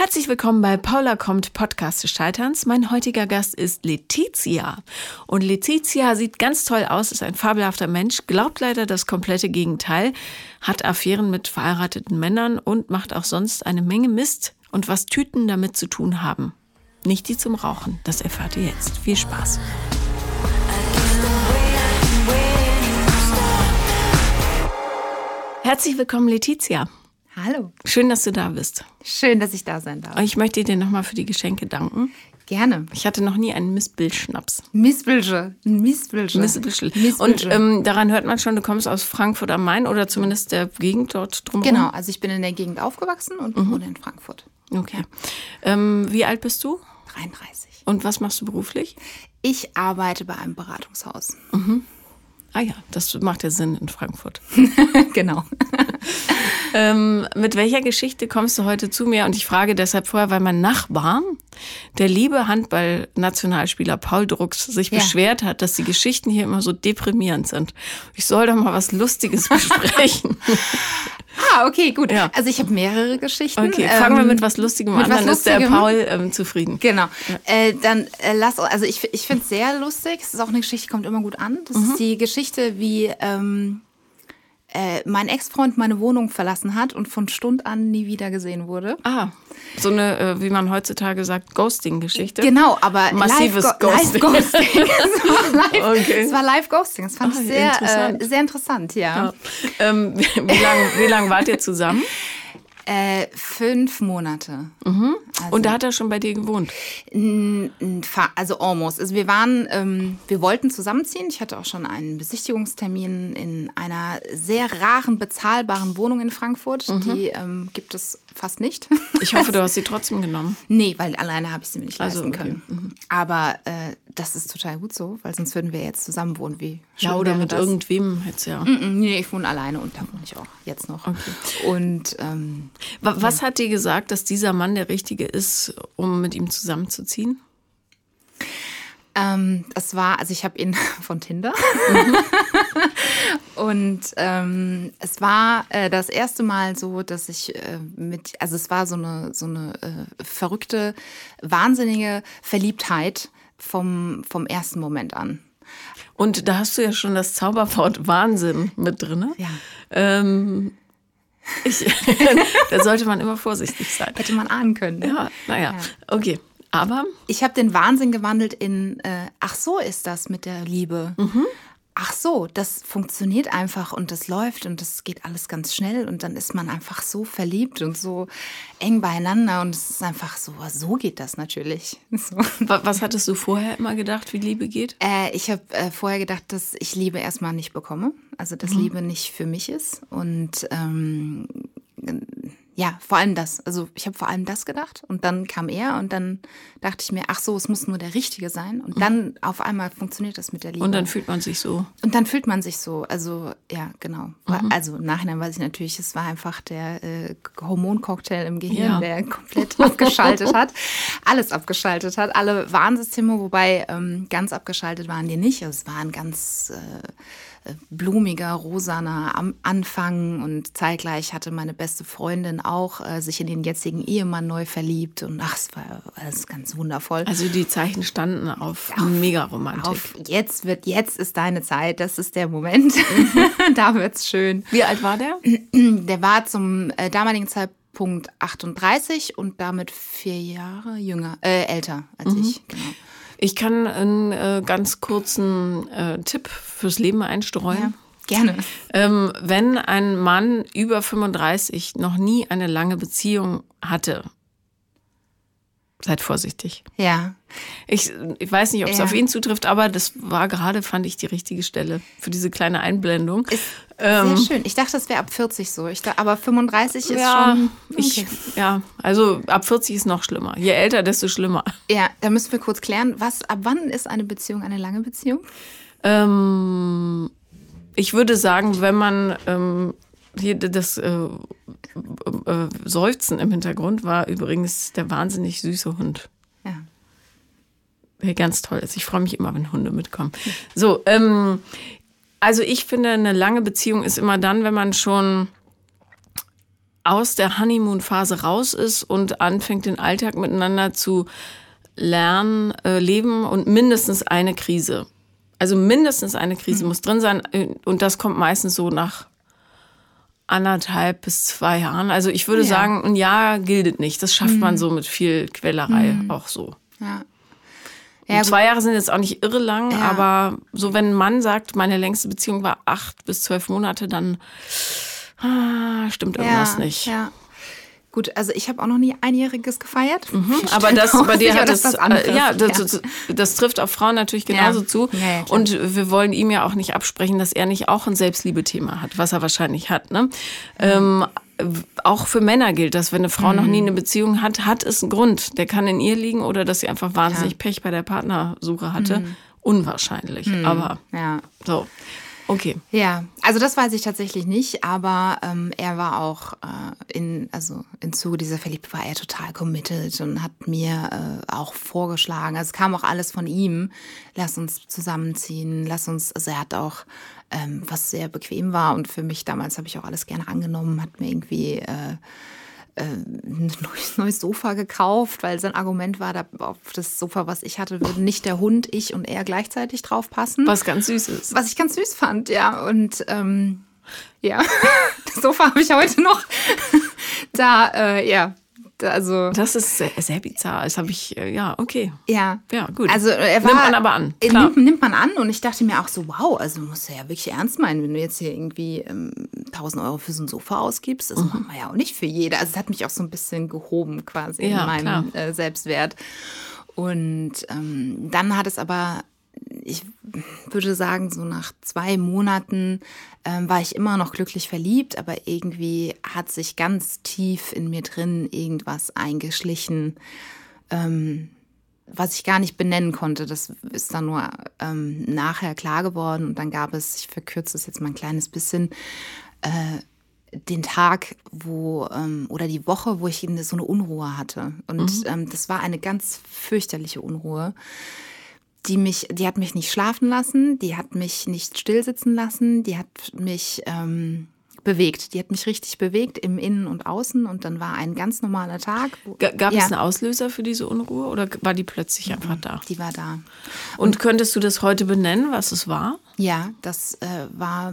Herzlich willkommen bei Paula kommt Podcast des Scheiterns. Mein heutiger Gast ist Letizia. Und Letizia sieht ganz toll aus, ist ein fabelhafter Mensch, glaubt leider das komplette Gegenteil, hat Affären mit verheirateten Männern und macht auch sonst eine Menge Mist und was Tüten damit zu tun haben. Nicht die zum Rauchen, das erfahrt ihr jetzt. Viel Spaß. Herzlich willkommen, Letizia. Hallo. Schön, dass du da bist. Schön, dass ich da sein darf. Ich möchte dir nochmal für die Geschenke danken. Gerne. Ich hatte noch nie einen Missbildschnaps. Missbilge. Missbilge. Missbilge. Und ähm, daran hört man schon, du kommst aus Frankfurt am Main oder zumindest der Gegend dort drumherum. Genau, also ich bin in der Gegend aufgewachsen und mhm. wohne in Frankfurt. Okay. Ähm, wie alt bist du? 33. Und was machst du beruflich? Ich arbeite bei einem Beratungshaus. Mhm. Ah ja, das macht ja Sinn in Frankfurt. genau. ähm, mit welcher Geschichte kommst du heute zu mir? Und ich frage deshalb vorher, weil mein Nachbar, der liebe Handball-Nationalspieler Paul Drucks, sich ja. beschwert hat, dass die Geschichten hier immer so deprimierend sind. Ich soll doch mal was Lustiges besprechen. Ah, okay, gut. Ja. Also ich habe mehrere Geschichten. Okay, fangen wir ähm, mit was Lustigem an, dann ist der Paul ähm, zufrieden. Genau. Ja. Äh, dann äh, lass, also ich, ich finde es sehr lustig. Es ist auch eine Geschichte, die kommt immer gut an. Das mhm. ist die Geschichte, wie ähm, äh, mein Ex-Freund meine Wohnung verlassen hat und von Stund an nie wieder gesehen wurde. Ah, so eine, äh, wie man heutzutage sagt, Ghosting-Geschichte. Genau, aber massives live Ghosting. Live -Ghosting. es, war live, okay. es war live Ghosting. Das fand Ach, ich sehr interessant. Äh, sehr interessant, ja. ja. Ähm, wie lange lang wart ihr zusammen? Äh, fünf Monate. Mhm. Also, und da hat er schon bei dir gewohnt? Also almost. Also wir waren, ähm, wir wollten zusammenziehen. Ich hatte auch schon einen Besichtigungstermin in einer sehr raren, bezahlbaren Wohnung in Frankfurt. Mhm. Die ähm, gibt es fast nicht. Ich hoffe, du hast sie trotzdem genommen. Nee, weil alleine habe ich sie mir nicht also, leisten okay. können. Mhm. Aber äh, das ist total gut so, weil sonst würden wir jetzt zusammen wohnen. Wie ja, oder mit das? irgendwem jetzt ja. Mm -mm, nee, ich wohne alleine und da wohne ich auch jetzt noch. Okay. Und ähm, was hat dir gesagt, dass dieser Mann der Richtige ist, um mit ihm zusammenzuziehen? Ähm, das war, also ich habe ihn von Tinder. Mhm. und ähm, es war äh, das erste Mal so, dass ich äh, mit, also es war so eine, so eine äh, verrückte, wahnsinnige Verliebtheit vom, vom ersten Moment an. Und da hast du ja schon das Zauberwort Wahnsinn mit drin. Ja. Ähm, ich, da sollte man immer vorsichtig sein. Hätte man ahnen können. Ne? Ja, naja, ja. okay. Aber ich habe den Wahnsinn gewandelt in, äh, ach so ist das mit der Liebe. Mhm. Ach so, das funktioniert einfach und das läuft und das geht alles ganz schnell und dann ist man einfach so verliebt und so eng beieinander und es ist einfach so, so geht das natürlich. So. Was hattest du vorher immer gedacht, wie Liebe geht? Äh, ich habe äh, vorher gedacht, dass ich Liebe erstmal nicht bekomme, also dass mhm. Liebe nicht für mich ist und ähm, ja, vor allem das. Also ich habe vor allem das gedacht und dann kam er und dann dachte ich mir, ach so, es muss nur der Richtige sein und dann auf einmal funktioniert das mit der Liebe. Und dann fühlt man sich so. Und dann fühlt man sich so. Also ja, genau. Mhm. Also im Nachhinein weiß ich natürlich, es war einfach der äh, Hormoncocktail im Gehirn, ja. der komplett abgeschaltet hat, alles abgeschaltet hat, alle Warnsysteme, wobei ähm, ganz abgeschaltet waren die nicht. Also es waren ganz äh, blumiger, rosaner Anfang und zeitgleich hatte meine beste Freundin auch äh, sich in den jetzigen Ehemann neu verliebt und ach, es war alles ganz wundervoll. Also die Zeichen standen auf, auf mega Romantik. Auf jetzt wird, jetzt ist deine Zeit, das ist der Moment. Mhm. da wird's schön. Wie alt war der? Der war zum äh, damaligen Zeitpunkt 38 und damit vier Jahre jünger, äh, älter als mhm. ich. Genau. Ich kann einen äh, ganz kurzen äh, Tipp fürs Leben einstreuen. Ja, gerne. Ähm, wenn ein Mann über 35 noch nie eine lange Beziehung hatte, seid vorsichtig. Ja. Ich, ich weiß nicht, ob es ja. auf ihn zutrifft, aber das war gerade, fand ich, die richtige Stelle für diese kleine Einblendung. Ist ähm, sehr schön. Ich dachte, das wäre ab 40 so. Ich dachte, aber 35 ist ja, schon. Okay. Ich, ja, also ab 40 ist noch schlimmer. Je älter, desto schlimmer. Ja, da müssen wir kurz klären, was, ab wann ist eine Beziehung eine lange Beziehung? Ähm, ich würde sagen, wenn man ähm, hier das äh, äh, Seufzen im Hintergrund war übrigens der wahnsinnig süße Hund. Der ganz toll ist. Ich freue mich immer, wenn Hunde mitkommen. So, ähm, also ich finde, eine lange Beziehung ist immer dann, wenn man schon aus der Honeymoon-Phase raus ist und anfängt, den Alltag miteinander zu lernen, äh, leben und mindestens eine Krise. Also mindestens eine Krise mhm. muss drin sein. Äh, und das kommt meistens so nach anderthalb bis zwei Jahren. Also ich würde ja. sagen, ein Jahr gilt nicht. Das schafft mhm. man so mit viel Quellerei mhm. auch so. Ja. Ja, zwei Jahre sind jetzt auch nicht irre lang, ja. aber so wenn ein Mann sagt, meine längste Beziehung war acht bis zwölf Monate, dann ah, stimmt irgendwas ja, nicht. Ja. Gut, also ich habe auch noch nie einjähriges gefeiert. Mhm, aber das bei dir hat das, äh, ja, das, das, trifft auf Frauen natürlich genauso zu. Und wir wollen ihm ja auch nicht absprechen, dass er nicht auch ein Selbstliebe-Thema hat, was er wahrscheinlich hat. Ne? Mhm. Ähm, auch für Männer gilt das, wenn eine Frau mhm. noch nie mhm. eine Beziehung hat, hat es einen Grund. Der kann in ihr liegen oder dass sie einfach wahnsinnig ja. Pech bei der Partnersuche hatte. Mhm. Unwahrscheinlich, mhm. aber ja. so. Okay. Ja, also das weiß ich tatsächlich nicht, aber ähm, er war auch äh, in, also im Zuge dieser Verliebte war er total committed und hat mir äh, auch vorgeschlagen, also es kam auch alles von ihm, lass uns zusammenziehen, lass uns, also er hat auch ähm, was sehr bequem war und für mich damals habe ich auch alles gerne angenommen, hat mir irgendwie äh, ein neues Sofa gekauft, weil sein Argument war, da auf das Sofa, was ich hatte, würden nicht der Hund, ich und er gleichzeitig drauf passen. Was ganz süß ist. Was ich ganz süß fand, ja. Und ähm, ja, das Sofa habe ich heute noch. da, äh, ja, also das ist sehr, sehr bizarr. Das habe ich, äh, ja, okay. Ja. Ja, gut. Also er war, nimmt man aber an. Nimmt, nimmt, man an und ich dachte mir auch so, wow, also musst du ja wirklich ernst meinen, wenn du jetzt hier irgendwie ähm, 1000 Euro für so ein Sofa ausgibst. Das mhm. machen wir ja auch nicht für jeder. Also es hat mich auch so ein bisschen gehoben quasi ja, in meinem äh, Selbstwert. Und ähm, dann hat es aber ich würde sagen, so nach zwei Monaten ähm, war ich immer noch glücklich verliebt, aber irgendwie hat sich ganz tief in mir drin irgendwas eingeschlichen, ähm, was ich gar nicht benennen konnte. Das ist dann nur ähm, nachher klar geworden und dann gab es, ich verkürze es jetzt mal ein kleines bisschen, äh, den Tag, wo ähm, oder die Woche, wo ich so eine Unruhe hatte. Und mhm. ähm, das war eine ganz fürchterliche Unruhe die mich, die hat mich nicht schlafen lassen, die hat mich nicht stillsitzen lassen, die hat mich ähm, bewegt. Die hat mich richtig bewegt im Innen und Außen und dann war ein ganz normaler Tag. Gab ja. es einen Auslöser für diese Unruhe oder war die plötzlich einfach da? Die war da. Und, und könntest du das heute benennen, was es war? Ja, das äh, war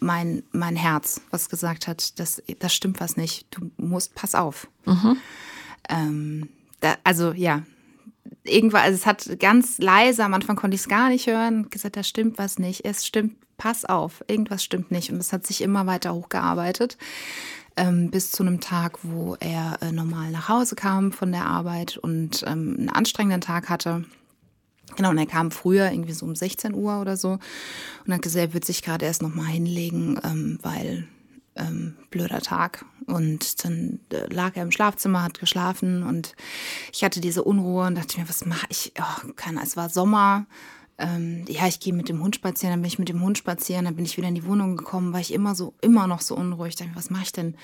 mein, mein Herz, was gesagt hat, das, das stimmt was nicht. Du musst, pass auf. Mhm. Ähm, da, also ja, irgendwann, also es hat ganz leise, am Anfang konnte ich es gar nicht hören, gesagt, da stimmt was nicht. Es stimmt, pass auf, irgendwas stimmt nicht. Und es hat sich immer weiter hochgearbeitet. Ähm, bis zu einem Tag, wo er äh, normal nach Hause kam von der Arbeit und ähm, einen anstrengenden Tag hatte. Genau, und er kam früher, irgendwie so um 16 Uhr oder so, und hat gesagt, er wird sich gerade erst nochmal hinlegen, ähm, weil ähm, blöder Tag. Und dann äh, lag er im Schlafzimmer, hat geschlafen und ich hatte diese Unruhe und dachte mir, was mache ich? Oh, keine, es war Sommer. Ähm, ja, ich gehe mit dem Hund spazieren, dann bin ich mit dem Hund spazieren, dann bin ich wieder in die Wohnung gekommen, war ich immer so, immer noch so unruhig. Dachte mir, was mache ich denn?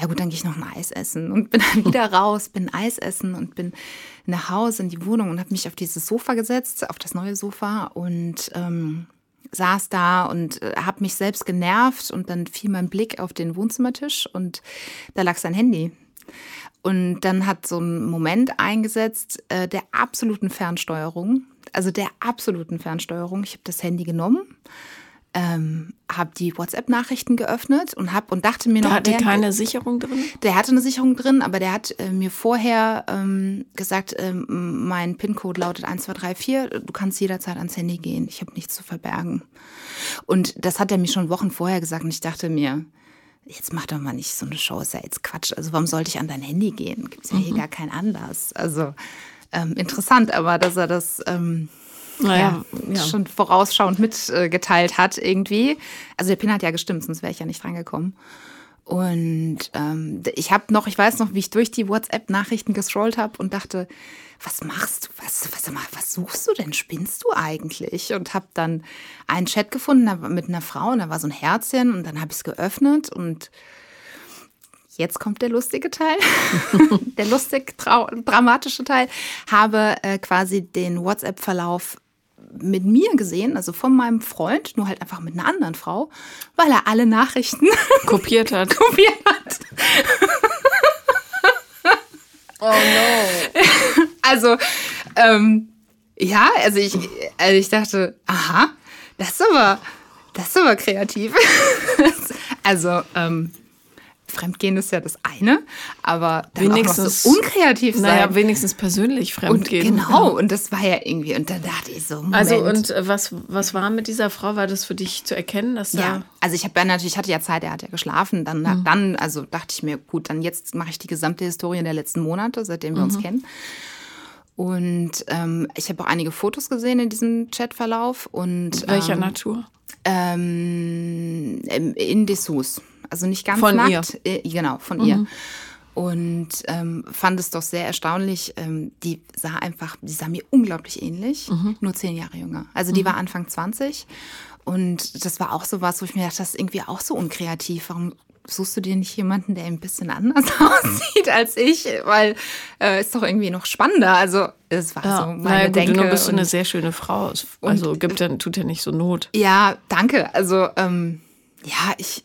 Ja gut, dann gehe ich noch ein Eis essen und bin dann wieder raus, bin Eis essen und bin nach Hause in die Wohnung und habe mich auf dieses Sofa gesetzt, auf das neue Sofa und ähm, saß da und äh, habe mich selbst genervt und dann fiel mein Blick auf den Wohnzimmertisch und da lag sein Handy. Und dann hat so ein Moment eingesetzt äh, der absoluten Fernsteuerung, also der absoluten Fernsteuerung. Ich habe das Handy genommen, ähm, habe die WhatsApp-Nachrichten geöffnet und habe und dachte mir noch, der hatte der, keine Sicherung drin. Der hatte eine Sicherung drin, aber der hat äh, mir vorher ähm, gesagt, ähm, mein PIN-Code lautet 1234. Du kannst jederzeit ans Handy gehen. Ich habe nichts zu verbergen. Und das hat er mir schon Wochen vorher gesagt und ich dachte mir, jetzt mach doch mal nicht so eine Show, ist ja jetzt Quatsch. Also warum sollte ich an dein Handy gehen? Gibt es ja mhm. hier gar keinen Anlass. Also ähm, interessant, aber dass er das ähm, naja, ja, ja. schon vorausschauend mitgeteilt hat irgendwie. Also der Pin hat ja gestimmt, sonst wäre ich ja nicht reingekommen. Und ähm, ich habe noch, ich weiß noch, wie ich durch die WhatsApp-Nachrichten gescrollt habe und dachte, was machst du? Was, was, was suchst du denn? Spinnst du eigentlich? Und habe dann einen Chat gefunden mit einer Frau und da war so ein Herzchen und dann habe ich es geöffnet und jetzt kommt der lustige Teil, der lustig dramatische Teil, habe äh, quasi den WhatsApp-Verlauf mit mir gesehen, also von meinem Freund, nur halt einfach mit einer anderen Frau, weil er alle Nachrichten kopiert hat. kopiert hat. oh no. Also, ähm, ja, also ich, also ich dachte, aha, das ist aber, das ist aber kreativ. also, ähm, Fremdgehen ist ja das eine, aber dann wenigstens auch noch so unkreativ sein. Naja, wenigstens persönlich fremdgehen. Und genau, ja. und das war ja irgendwie, und da dachte ich so, Moment. Also und äh, was, was war mit dieser Frau? War das für dich zu erkennen, dass da... Ja, also ich habe ja natürlich, hatte ja Zeit, er hat ja geschlafen, dann, mhm. dann also dachte ich mir, gut, dann jetzt mache ich die gesamte Historie der letzten Monate, seitdem wir mhm. uns kennen. Und ähm, ich habe auch einige Fotos gesehen in diesem Chatverlauf. Und, Welcher ähm, Natur? Ähm, in Dessous. Also nicht ganz von nackt. Ihr? Äh, genau, von mhm. ihr. Und ähm, fand es doch sehr erstaunlich. Ähm, die sah einfach, die sah mir unglaublich ähnlich, mhm. nur zehn Jahre jünger. Also die mhm. war Anfang 20. Und das war auch so was, wo ich mir dachte, das ist irgendwie auch so unkreativ. Warum suchst du dir nicht jemanden, der ein bisschen anders aussieht als ich? Weil äh, ist doch irgendwie noch spannender. Also es war ja, so meine naja, gut, Denke. Du bist und, eine sehr schöne Frau. Also gibt ja, tut ja nicht so Not. Ja, danke. Also ähm, ja, ich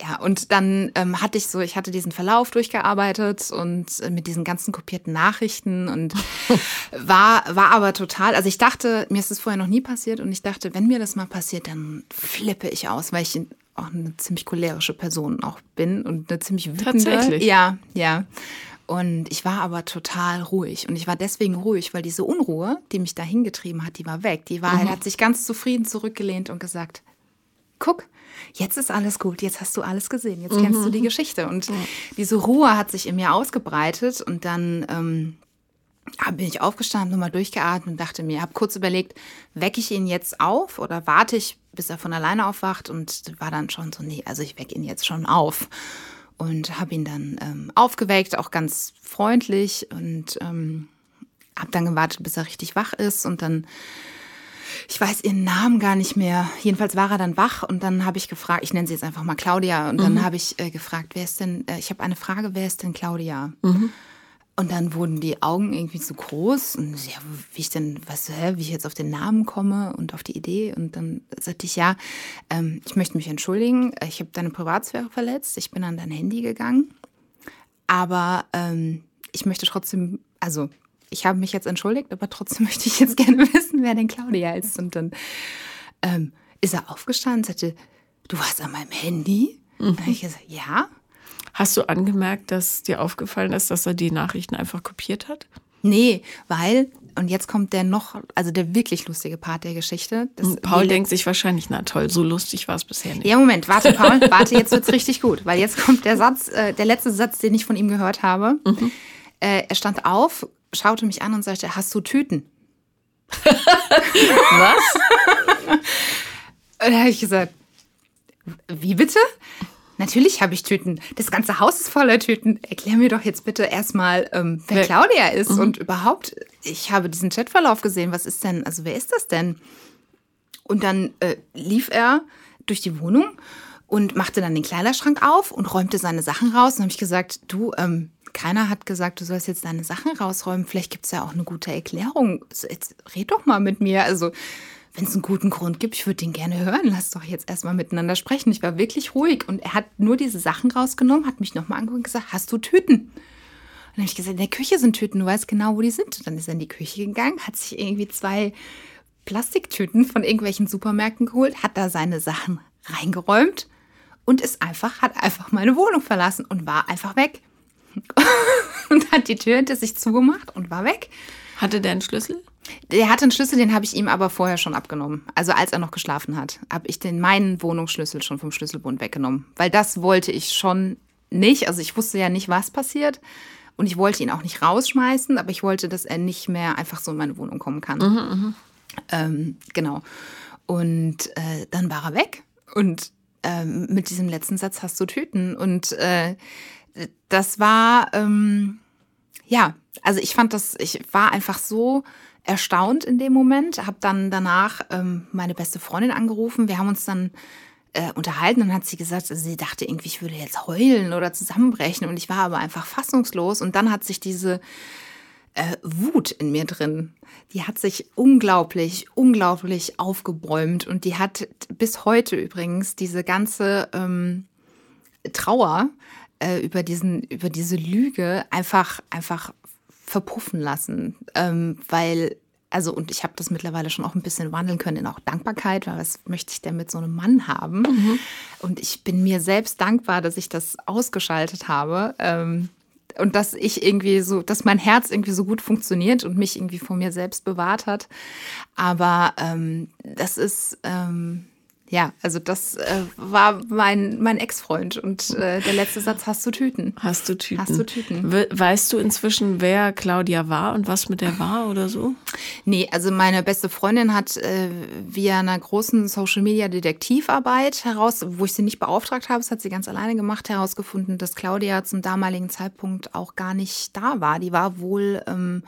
ja, und dann ähm, hatte ich so, ich hatte diesen Verlauf durchgearbeitet und äh, mit diesen ganzen kopierten Nachrichten und war, war aber total, also ich dachte, mir ist das vorher noch nie passiert und ich dachte, wenn mir das mal passiert, dann flippe ich aus, weil ich auch eine ziemlich cholerische Person auch bin und eine ziemlich wütende. Tatsächlich? Ja, ja. Und ich war aber total ruhig. Und ich war deswegen ruhig, weil diese Unruhe, die mich da hingetrieben hat, die war weg. Die war, mhm. hat sich ganz zufrieden zurückgelehnt und gesagt, guck, jetzt ist alles gut, jetzt hast du alles gesehen, jetzt kennst mhm. du die Geschichte. Und mhm. diese Ruhe hat sich in mir ausgebreitet und dann ähm, bin ich aufgestanden, nochmal durchgeatmet und dachte mir, habe kurz überlegt, wecke ich ihn jetzt auf oder warte ich, bis er von alleine aufwacht und war dann schon so, nee, also ich wecke ihn jetzt schon auf und habe ihn dann ähm, aufgeweckt, auch ganz freundlich und ähm, habe dann gewartet, bis er richtig wach ist und dann ich weiß ihren Namen gar nicht mehr. Jedenfalls war er dann wach und dann habe ich gefragt, ich nenne sie jetzt einfach mal Claudia, und dann mhm. habe ich äh, gefragt, wer ist denn, äh, ich habe eine Frage, wer ist denn Claudia? Mhm. Und dann wurden die Augen irgendwie zu groß und ja, wie ich denn, was, hä, wie ich jetzt auf den Namen komme und auf die Idee. Und dann sagte ich, ja, ähm, ich möchte mich entschuldigen, ich habe deine Privatsphäre verletzt, ich bin an dein Handy gegangen, aber ähm, ich möchte trotzdem, also ich habe mich jetzt entschuldigt, aber trotzdem möchte ich jetzt gerne wissen, wer denn Claudia ist. Und dann ähm, ist er aufgestanden und sagte, du warst an meinem Handy? Mhm. Und dann habe ich gesagt, ja. Hast du angemerkt, dass dir aufgefallen ist, dass er die Nachrichten einfach kopiert hat? Nee, weil, und jetzt kommt der noch, also der wirklich lustige Part der Geschichte. Paul denkt sich wahrscheinlich, na toll, so lustig war es bisher nicht. Ja, Moment, warte, Paul, warte, jetzt wird es richtig gut, weil jetzt kommt der Satz, äh, der letzte Satz, den ich von ihm gehört habe. Mhm. Äh, er stand auf, schaute mich an und sagte, hast du Tüten? Was? und da habe ich gesagt, wie bitte? Natürlich habe ich Tüten. Das ganze Haus ist voller Tüten. Erklär mir doch jetzt bitte erstmal, ähm, wer, wer Claudia ist mhm. und überhaupt, ich habe diesen Chatverlauf gesehen. Was ist denn, also wer ist das denn? Und dann äh, lief er durch die Wohnung und machte dann den Kleiderschrank auf und räumte seine Sachen raus. Und habe ich gesagt, du, ähm, keiner hat gesagt, du sollst jetzt deine Sachen rausräumen. Vielleicht gibt es ja auch eine gute Erklärung. Jetzt red doch mal mit mir. Also, wenn es einen guten Grund gibt, ich würde den gerne hören. Lass doch jetzt erstmal miteinander sprechen. Ich war wirklich ruhig und er hat nur diese Sachen rausgenommen, hat mich nochmal angeguckt und gesagt, hast du Tüten? Und dann habe ich gesagt, in der Küche sind Tüten, du weißt genau, wo die sind. Und dann ist er in die Küche gegangen, hat sich irgendwie zwei Plastiktüten von irgendwelchen Supermärkten geholt, hat da seine Sachen reingeräumt und ist einfach, hat einfach meine Wohnung verlassen und war einfach weg. und hat die Tür hinter sich zugemacht und war weg. Hatte der einen Schlüssel? Der hatte einen Schlüssel, den habe ich ihm aber vorher schon abgenommen. Also als er noch geschlafen hat, habe ich den meinen Wohnungsschlüssel schon vom Schlüsselbund weggenommen, weil das wollte ich schon nicht. Also ich wusste ja nicht, was passiert und ich wollte ihn auch nicht rausschmeißen, aber ich wollte, dass er nicht mehr einfach so in meine Wohnung kommen kann. Mhm, mhm. ähm, genau. Und äh, dann war er weg und ähm, mit diesem letzten Satz hast du Tüten und äh, das war, ähm, ja, also ich fand das, ich war einfach so erstaunt in dem Moment, habe dann danach ähm, meine beste Freundin angerufen. Wir haben uns dann äh, unterhalten. Und hat sie gesagt, also sie dachte irgendwie, ich würde jetzt heulen oder zusammenbrechen. Und ich war aber einfach fassungslos. Und dann hat sich diese äh, Wut in mir drin, die hat sich unglaublich, unglaublich aufgebäumt. Und die hat bis heute übrigens diese ganze ähm, Trauer äh, über diesen, über diese Lüge einfach, einfach verpuffen lassen, ähm, weil also und ich habe das mittlerweile schon auch ein bisschen wandeln können in auch Dankbarkeit, weil was möchte ich denn mit so einem Mann haben? Mhm. Und ich bin mir selbst dankbar, dass ich das ausgeschaltet habe. Ähm, und dass ich irgendwie so, dass mein Herz irgendwie so gut funktioniert und mich irgendwie vor mir selbst bewahrt hat. Aber ähm, das ist, ähm, ja, also das äh, war mein, mein Ex-Freund und äh, der letzte Satz, hast du Tüten? Hast du Tüten? Hast du Tüten? weißt du inzwischen, wer Claudia war und was mit der war oder so? Nee, also meine beste Freundin hat äh, via einer großen Social-Media-Detektivarbeit heraus, wo ich sie nicht beauftragt habe, das hat sie ganz alleine gemacht, herausgefunden, dass Claudia zum damaligen Zeitpunkt auch gar nicht da war. Die war wohl ähm,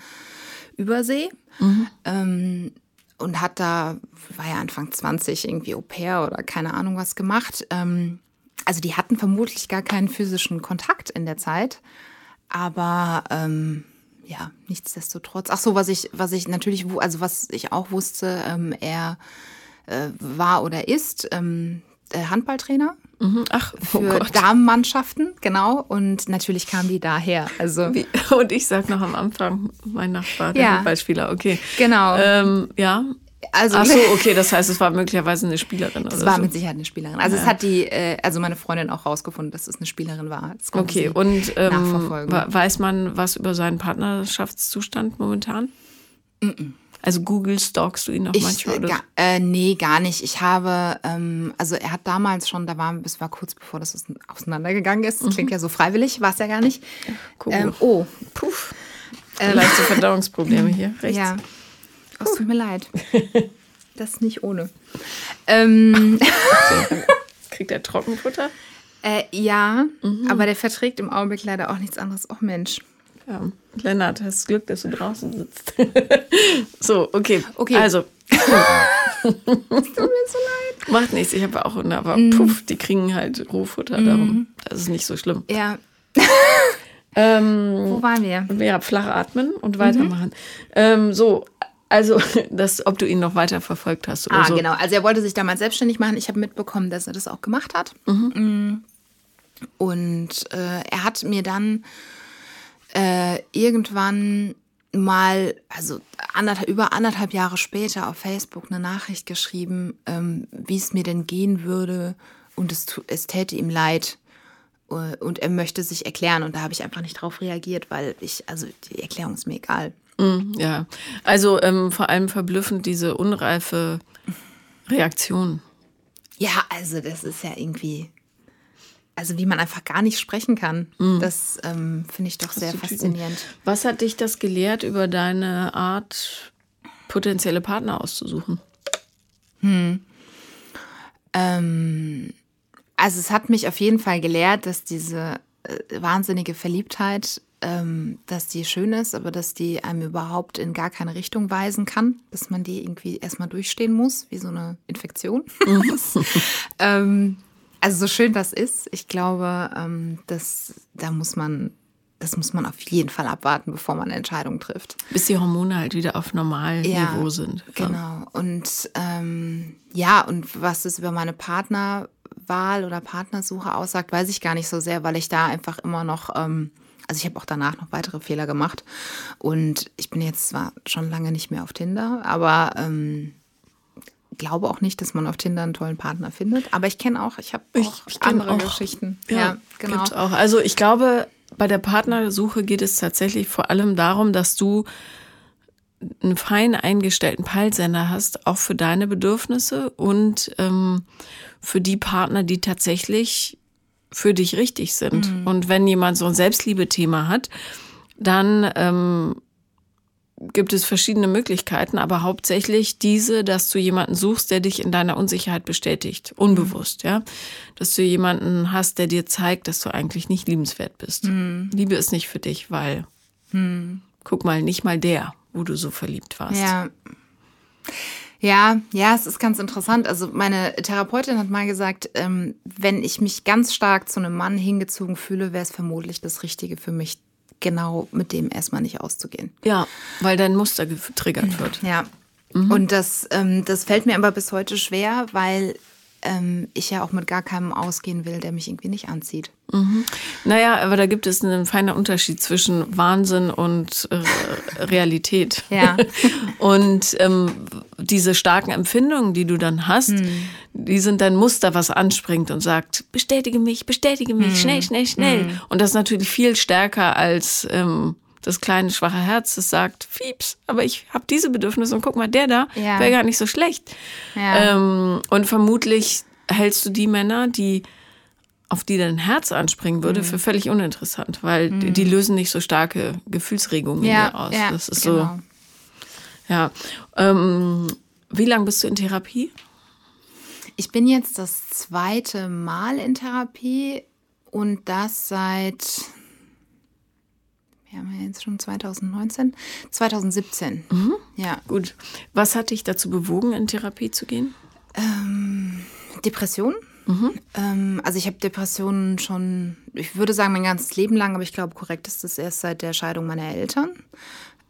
übersee. Mhm. Ähm, und hat da, war ja Anfang 20, irgendwie Au pair oder keine Ahnung was gemacht. Ähm, also die hatten vermutlich gar keinen physischen Kontakt in der Zeit. Aber ähm, ja, nichtsdestotrotz. Ach so, was ich, was ich natürlich, also was ich auch wusste, ähm, er äh, war oder ist ähm, Handballtrainer Mhm. Ach, oh für Gott. Damenmannschaften, genau. Und natürlich kam die daher. Also Wie? Und ich sag noch am Anfang, mein Nachbar, der ja. Handballspieler, okay. Genau. Ähm, ja. Also, Ach so, okay, das heißt, es war möglicherweise eine Spielerin. Es war so. mit Sicherheit eine Spielerin. Also ja. es hat die, äh, also meine Freundin auch rausgefunden, dass es eine Spielerin war. okay, und ähm, weiß man was über seinen Partnerschaftszustand momentan? Mm, -mm. Also Google stalkst du ihn noch ich, manchmal? Oder? Ga, äh, nee, gar nicht. Ich habe, ähm, also er hat damals schon, da war, es war kurz bevor das auseinandergegangen ist. Das mhm. klingt ja so freiwillig, war es ja gar nicht. Cool. Ähm, oh, puff. Ähm, Leichte Verdauungsprobleme hier rechts. Ja, oh, es tut mir leid. Das ist nicht ohne. Ähm, Kriegt er Trockenfutter? Äh, ja, mhm. aber der verträgt im Augenblick leider auch nichts anderes. Oh Mensch. Ja. Lennart, hast Glück, dass du draußen sitzt. so, okay. Okay. Also. tut mir so leid. Macht nichts, ich habe auch Hunde, aber mm. puff, die kriegen halt Rohfutter, mm. darum. Das ist nicht so schlimm. Ja. ähm, Wo waren wir? Ja, flach atmen und weitermachen. Mhm. Ähm, so, also, das, ob du ihn noch weiter verfolgt hast oder ah, so. genau. Also er wollte sich damals selbstständig machen. Ich habe mitbekommen, dass er das auch gemacht hat. Mhm. Mm. Und äh, er hat mir dann äh, irgendwann mal, also anderthalb, über anderthalb Jahre später auf Facebook eine Nachricht geschrieben, ähm, wie es mir denn gehen würde und es, es täte ihm leid äh, und er möchte sich erklären und da habe ich einfach nicht drauf reagiert, weil ich, also die Erklärung ist mir egal. Mm, ja, also ähm, vor allem verblüffend diese unreife Reaktion. Ja, also das ist ja irgendwie, also wie man einfach gar nicht sprechen kann. Mhm. Das ähm, finde ich doch sehr faszinierend. Was hat dich das gelehrt über deine Art, potenzielle Partner auszusuchen? Hm. Ähm, also es hat mich auf jeden Fall gelehrt, dass diese äh, wahnsinnige Verliebtheit, ähm, dass die schön ist, aber dass die einem überhaupt in gar keine Richtung weisen kann, dass man die irgendwie erstmal durchstehen muss, wie so eine Infektion. Mhm. ähm, also so schön das ist, ich glaube, ähm, das, da muss man, das muss man auf jeden Fall abwarten, bevor man eine Entscheidung trifft. Bis die Hormone halt wieder auf Normalniveau ja, sind. Genau. Und ähm, ja, und was es über meine Partnerwahl oder Partnersuche aussagt, weiß ich gar nicht so sehr, weil ich da einfach immer noch ähm, also ich habe auch danach noch weitere Fehler gemacht. Und ich bin jetzt zwar schon lange nicht mehr auf Tinder, aber ähm, glaube auch nicht, dass man auf Tinder einen tollen Partner findet. Aber ich kenne auch, ich habe auch ich, ich andere auch, Geschichten. Ja, ja genau. Auch. Also ich glaube, bei der Partnersuche geht es tatsächlich vor allem darum, dass du einen fein eingestellten Peilsender hast, auch für deine Bedürfnisse und ähm, für die Partner, die tatsächlich für dich richtig sind. Mhm. Und wenn jemand so ein Selbstliebe-Thema hat, dann ähm, gibt es verschiedene Möglichkeiten, aber hauptsächlich diese, dass du jemanden suchst, der dich in deiner Unsicherheit bestätigt, unbewusst, ja, dass du jemanden hast, der dir zeigt, dass du eigentlich nicht liebenswert bist. Mhm. Liebe ist nicht für dich, weil mhm. guck mal, nicht mal der, wo du so verliebt warst. Ja. Ja, ja, es ist ganz interessant. Also meine Therapeutin hat mal gesagt, ähm, wenn ich mich ganz stark zu einem Mann hingezogen fühle, wäre es vermutlich das Richtige für mich, genau mit dem erstmal nicht auszugehen. Ja, weil dein Muster getriggert wird. Ja. Mhm. Und das, ähm, das fällt mir aber bis heute schwer, weil ähm, ich ja auch mit gar keinem ausgehen will, der mich irgendwie nicht anzieht. Mhm. Naja, aber da gibt es einen feinen Unterschied zwischen Wahnsinn und äh, Realität. Ja. und ähm, diese starken Empfindungen, die du dann hast, hm. Die sind dein Muster, was anspringt und sagt, bestätige mich, bestätige mich, hm. schnell, schnell, schnell. Hm. Und das ist natürlich viel stärker als ähm, das kleine schwache Herz, das sagt, Fieps, aber ich habe diese Bedürfnisse und guck mal, der da ja. wäre gar nicht so schlecht. Ja. Ähm, und vermutlich hältst du die Männer, die auf die dein Herz anspringen würde, mhm. für völlig uninteressant, weil mhm. die, die, lösen nicht so starke Gefühlsregungen ja, aus. Ja, das ist genau. so. Ja. Ähm, wie lange bist du in Therapie? Ich bin jetzt das zweite Mal in Therapie und das seit wir haben ja jetzt schon 2019, 2017. Mhm. Ja. Gut. Was hat dich dazu bewogen, in Therapie zu gehen? Ähm, Depression. Mhm. Ähm, also ich habe Depressionen schon, ich würde sagen, mein ganzes Leben lang, aber ich glaube, korrekt ist das erst seit der Scheidung meiner Eltern.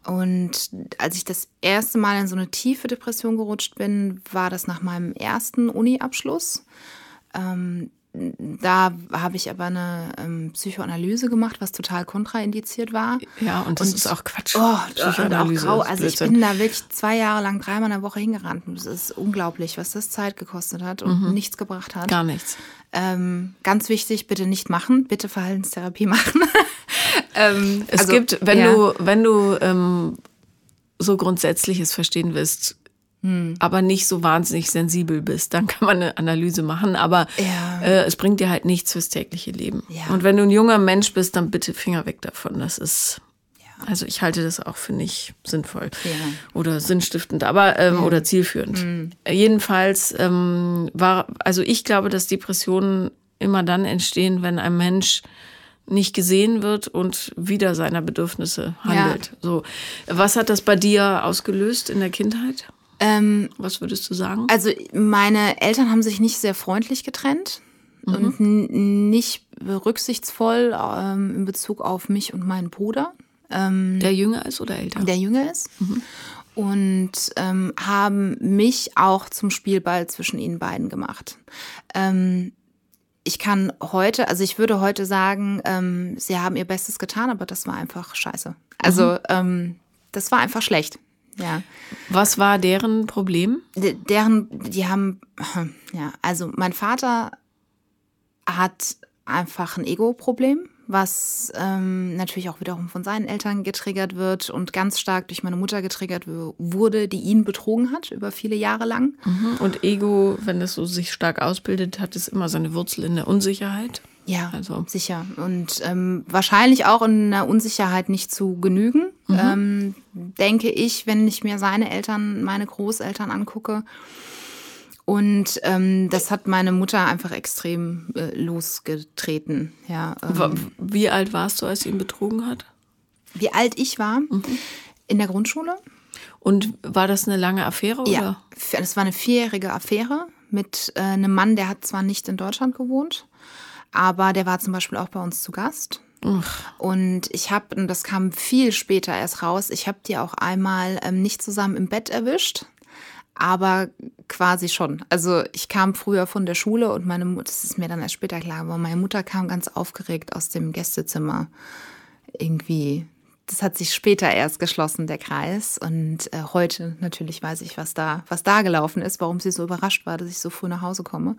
Und als ich das erste Mal in so eine tiefe Depression gerutscht bin, war das nach meinem ersten Uni-Abschluss. Ähm, da habe ich aber eine ähm, Psychoanalyse gemacht, was total kontraindiziert war. Ja, und das und, ist auch Quatsch. Oh, Psychoanalyse auch grau. Also ich bin da wirklich zwei Jahre lang dreimal in der Woche hingerannt. Das ist unglaublich, was das Zeit gekostet hat und mhm. nichts gebracht hat. Gar nichts. Ähm, ganz wichtig, bitte nicht machen, bitte Verhaltenstherapie machen. ähm, es also, gibt, wenn ja. du, wenn du ähm, so Grundsätzliches verstehen willst, hm. aber nicht so wahnsinnig sensibel bist, dann kann man eine Analyse machen. Aber ja. äh, es bringt dir halt nichts fürs tägliche Leben. Ja. Und wenn du ein junger Mensch bist, dann bitte Finger weg davon. Das ist, ja. also ich halte das auch für nicht sinnvoll oder sinnstiftend, aber ähm, oder zielführend. Hm. Jedenfalls ähm, war, also ich glaube, dass Depressionen immer dann entstehen, wenn ein Mensch nicht gesehen wird und wieder seiner Bedürfnisse handelt. So, was hat das bei dir ausgelöst in der Kindheit? Ähm, Was würdest du sagen? Also meine Eltern haben sich nicht sehr freundlich getrennt mhm. und nicht rücksichtsvoll ähm, in Bezug auf mich und meinen Bruder. Ähm, der jünger ist oder älter? Der jünger ist. Mhm. Und ähm, haben mich auch zum Spielball zwischen ihnen beiden gemacht. Ähm, ich kann heute, also ich würde heute sagen, ähm, sie haben ihr Bestes getan, aber das war einfach scheiße. Also mhm. das war einfach schlecht. Ja. Was war deren Problem? D deren, die haben, ja, also mein Vater hat einfach ein Ego-Problem, was ähm, natürlich auch wiederum von seinen Eltern getriggert wird und ganz stark durch meine Mutter getriggert wurde, die ihn betrogen hat über viele Jahre lang. Mhm. Und Ego, wenn es so sich stark ausbildet, hat es immer seine Wurzel in der Unsicherheit. Ja, also. sicher. Und ähm, wahrscheinlich auch in der Unsicherheit nicht zu genügen, mhm. ähm, denke ich, wenn ich mir seine Eltern, meine Großeltern angucke. Und ähm, das hat meine Mutter einfach extrem äh, losgetreten. Ja, ähm. Wie alt warst du, als sie ihn betrogen hat? Wie alt ich war? Mhm. In der Grundschule. Und war das eine lange Affäre? Oder? Ja, das war eine vierjährige Affäre mit äh, einem Mann, der hat zwar nicht in Deutschland gewohnt, aber der war zum Beispiel auch bei uns zu Gast. Ach. Und ich habe, und das kam viel später erst raus, ich habe die auch einmal ähm, nicht zusammen im Bett erwischt, aber quasi schon. Also ich kam früher von der Schule und meine Mutter, das ist mir dann erst später klar, aber meine Mutter kam ganz aufgeregt aus dem Gästezimmer. Irgendwie, das hat sich später erst geschlossen, der Kreis. Und äh, heute natürlich weiß ich, was da, was da gelaufen ist, warum sie so überrascht war, dass ich so früh nach Hause komme.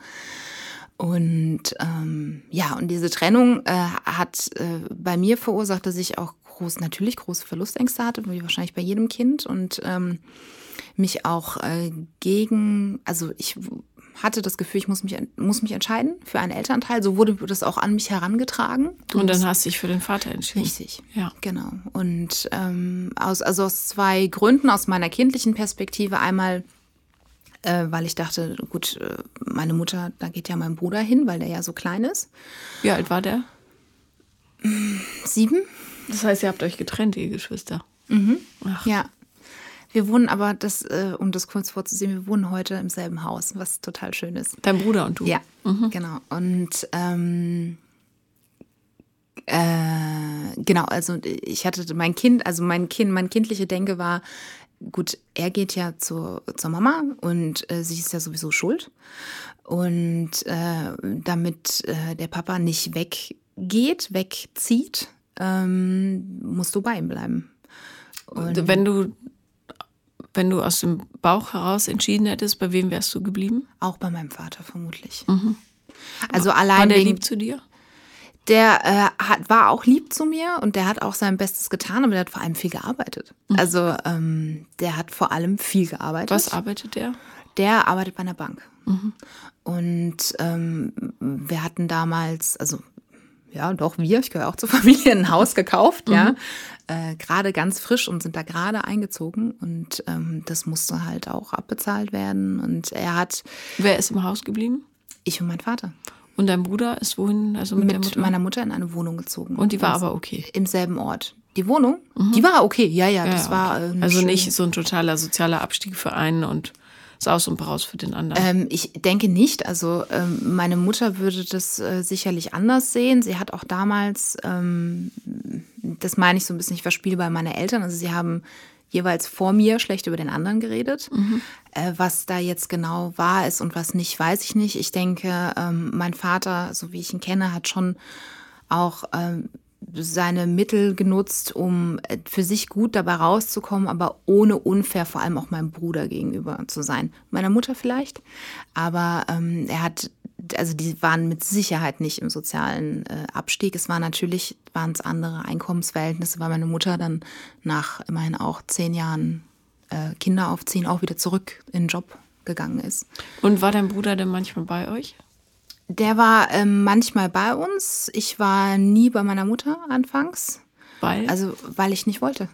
Und ähm, ja, und diese Trennung äh, hat äh, bei mir verursacht, dass ich auch groß, natürlich große Verlustängste hatte, wie wahrscheinlich bei jedem Kind. Und ähm, mich auch äh, gegen, also ich hatte das Gefühl, ich muss mich, muss mich entscheiden für einen Elternteil. So wurde das auch an mich herangetragen. Und dann hast du dich für den Vater entschieden. Richtig, ja. Genau. Und ähm, aus, also aus zwei Gründen, aus meiner kindlichen Perspektive. Einmal äh, weil ich dachte, gut, äh, meine Mutter, da geht ja mein Bruder hin, weil der ja so klein ist. Wie alt war der? Sieben. Das heißt, ihr habt euch getrennt, ihr Geschwister. Mhm. Ach. Ja. Wir wohnen aber, das, äh, um das kurz vorzusehen, wir wohnen heute im selben Haus, was total schön ist. Dein Bruder und du? Ja, mhm. genau. Und ähm, äh, genau, also ich hatte mein Kind, also mein Kind, mein kindliche Denke war, gut, er geht ja zur, zur Mama und äh, sie ist ja sowieso schuld. Und äh, damit äh, der Papa nicht weggeht, wegzieht, ähm, musst du bei ihm bleiben. Und wenn du wenn du aus dem Bauch heraus entschieden hättest, bei wem wärst du geblieben? Auch bei meinem Vater vermutlich. Mhm. Also allein war der lieb zu dir? Der äh, hat, war auch lieb zu mir und der hat auch sein Bestes getan, aber der hat vor allem viel gearbeitet. Mhm. Also ähm, der hat vor allem viel gearbeitet. Was arbeitet der? Der arbeitet bei einer Bank. Mhm. Und ähm, wir hatten damals, also ja, doch wir, ich gehöre auch zur Familie, ein Haus gekauft, mhm. ja, äh, gerade ganz frisch und sind da gerade eingezogen und ähm, das musste halt auch abbezahlt werden und er hat. Wer ist im Haus geblieben? Ich und mein Vater. Und dein Bruder ist wohin? Also mit, mit meiner Mutter in eine Wohnung gezogen. Und die war aber okay. Im selben Ort. Die Wohnung? Mhm. Die war okay, ja, ja, das ja, okay. war. Äh, also nicht so ein totaler sozialer Abstieg für einen und Saus und Braus für den anderen? Ähm, ich denke nicht. Also ähm, meine Mutter würde das äh, sicherlich anders sehen. Sie hat auch damals, ähm, das meine ich so ein bisschen, ich war bei meine Eltern. Also sie haben jeweils vor mir schlecht über den anderen geredet. Mhm. Äh, was da jetzt genau wahr ist und was nicht, weiß ich nicht. Ich denke, ähm, mein Vater, so wie ich ihn kenne, hat schon auch ähm, seine Mittel genutzt, um äh, für sich gut dabei rauszukommen, aber ohne unfair vor allem auch meinem Bruder gegenüber zu sein. Meiner Mutter vielleicht, aber ähm, er hat, also die waren mit Sicherheit nicht im sozialen äh, Abstieg. Es war natürlich, waren es andere Einkommensverhältnisse, weil meine Mutter dann nach immerhin auch zehn Jahren äh, Kinder aufziehen auch wieder zurück in den Job gegangen ist. Und war dein Bruder denn manchmal bei euch? Der war ähm, manchmal bei uns. Ich war nie bei meiner Mutter anfangs. Weil? Also, weil ich nicht wollte.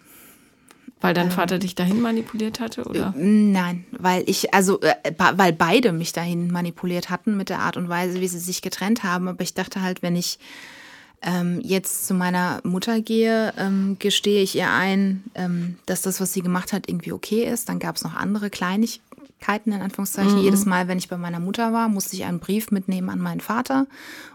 Weil dein ähm, Vater dich dahin manipuliert hatte, oder? Äh, nein, weil ich, also, äh, weil beide mich dahin manipuliert hatten mit der Art und Weise, wie sie sich getrennt haben. Aber ich dachte halt, wenn ich ähm, jetzt zu meiner Mutter gehe, ähm, gestehe ich ihr ein, ähm, dass das, was sie gemacht hat, irgendwie okay ist. Dann gab es noch andere Kleinig Kleinigkeiten, in Anführungszeichen. Mhm. Jedes Mal, wenn ich bei meiner Mutter war, musste ich einen Brief mitnehmen an meinen Vater.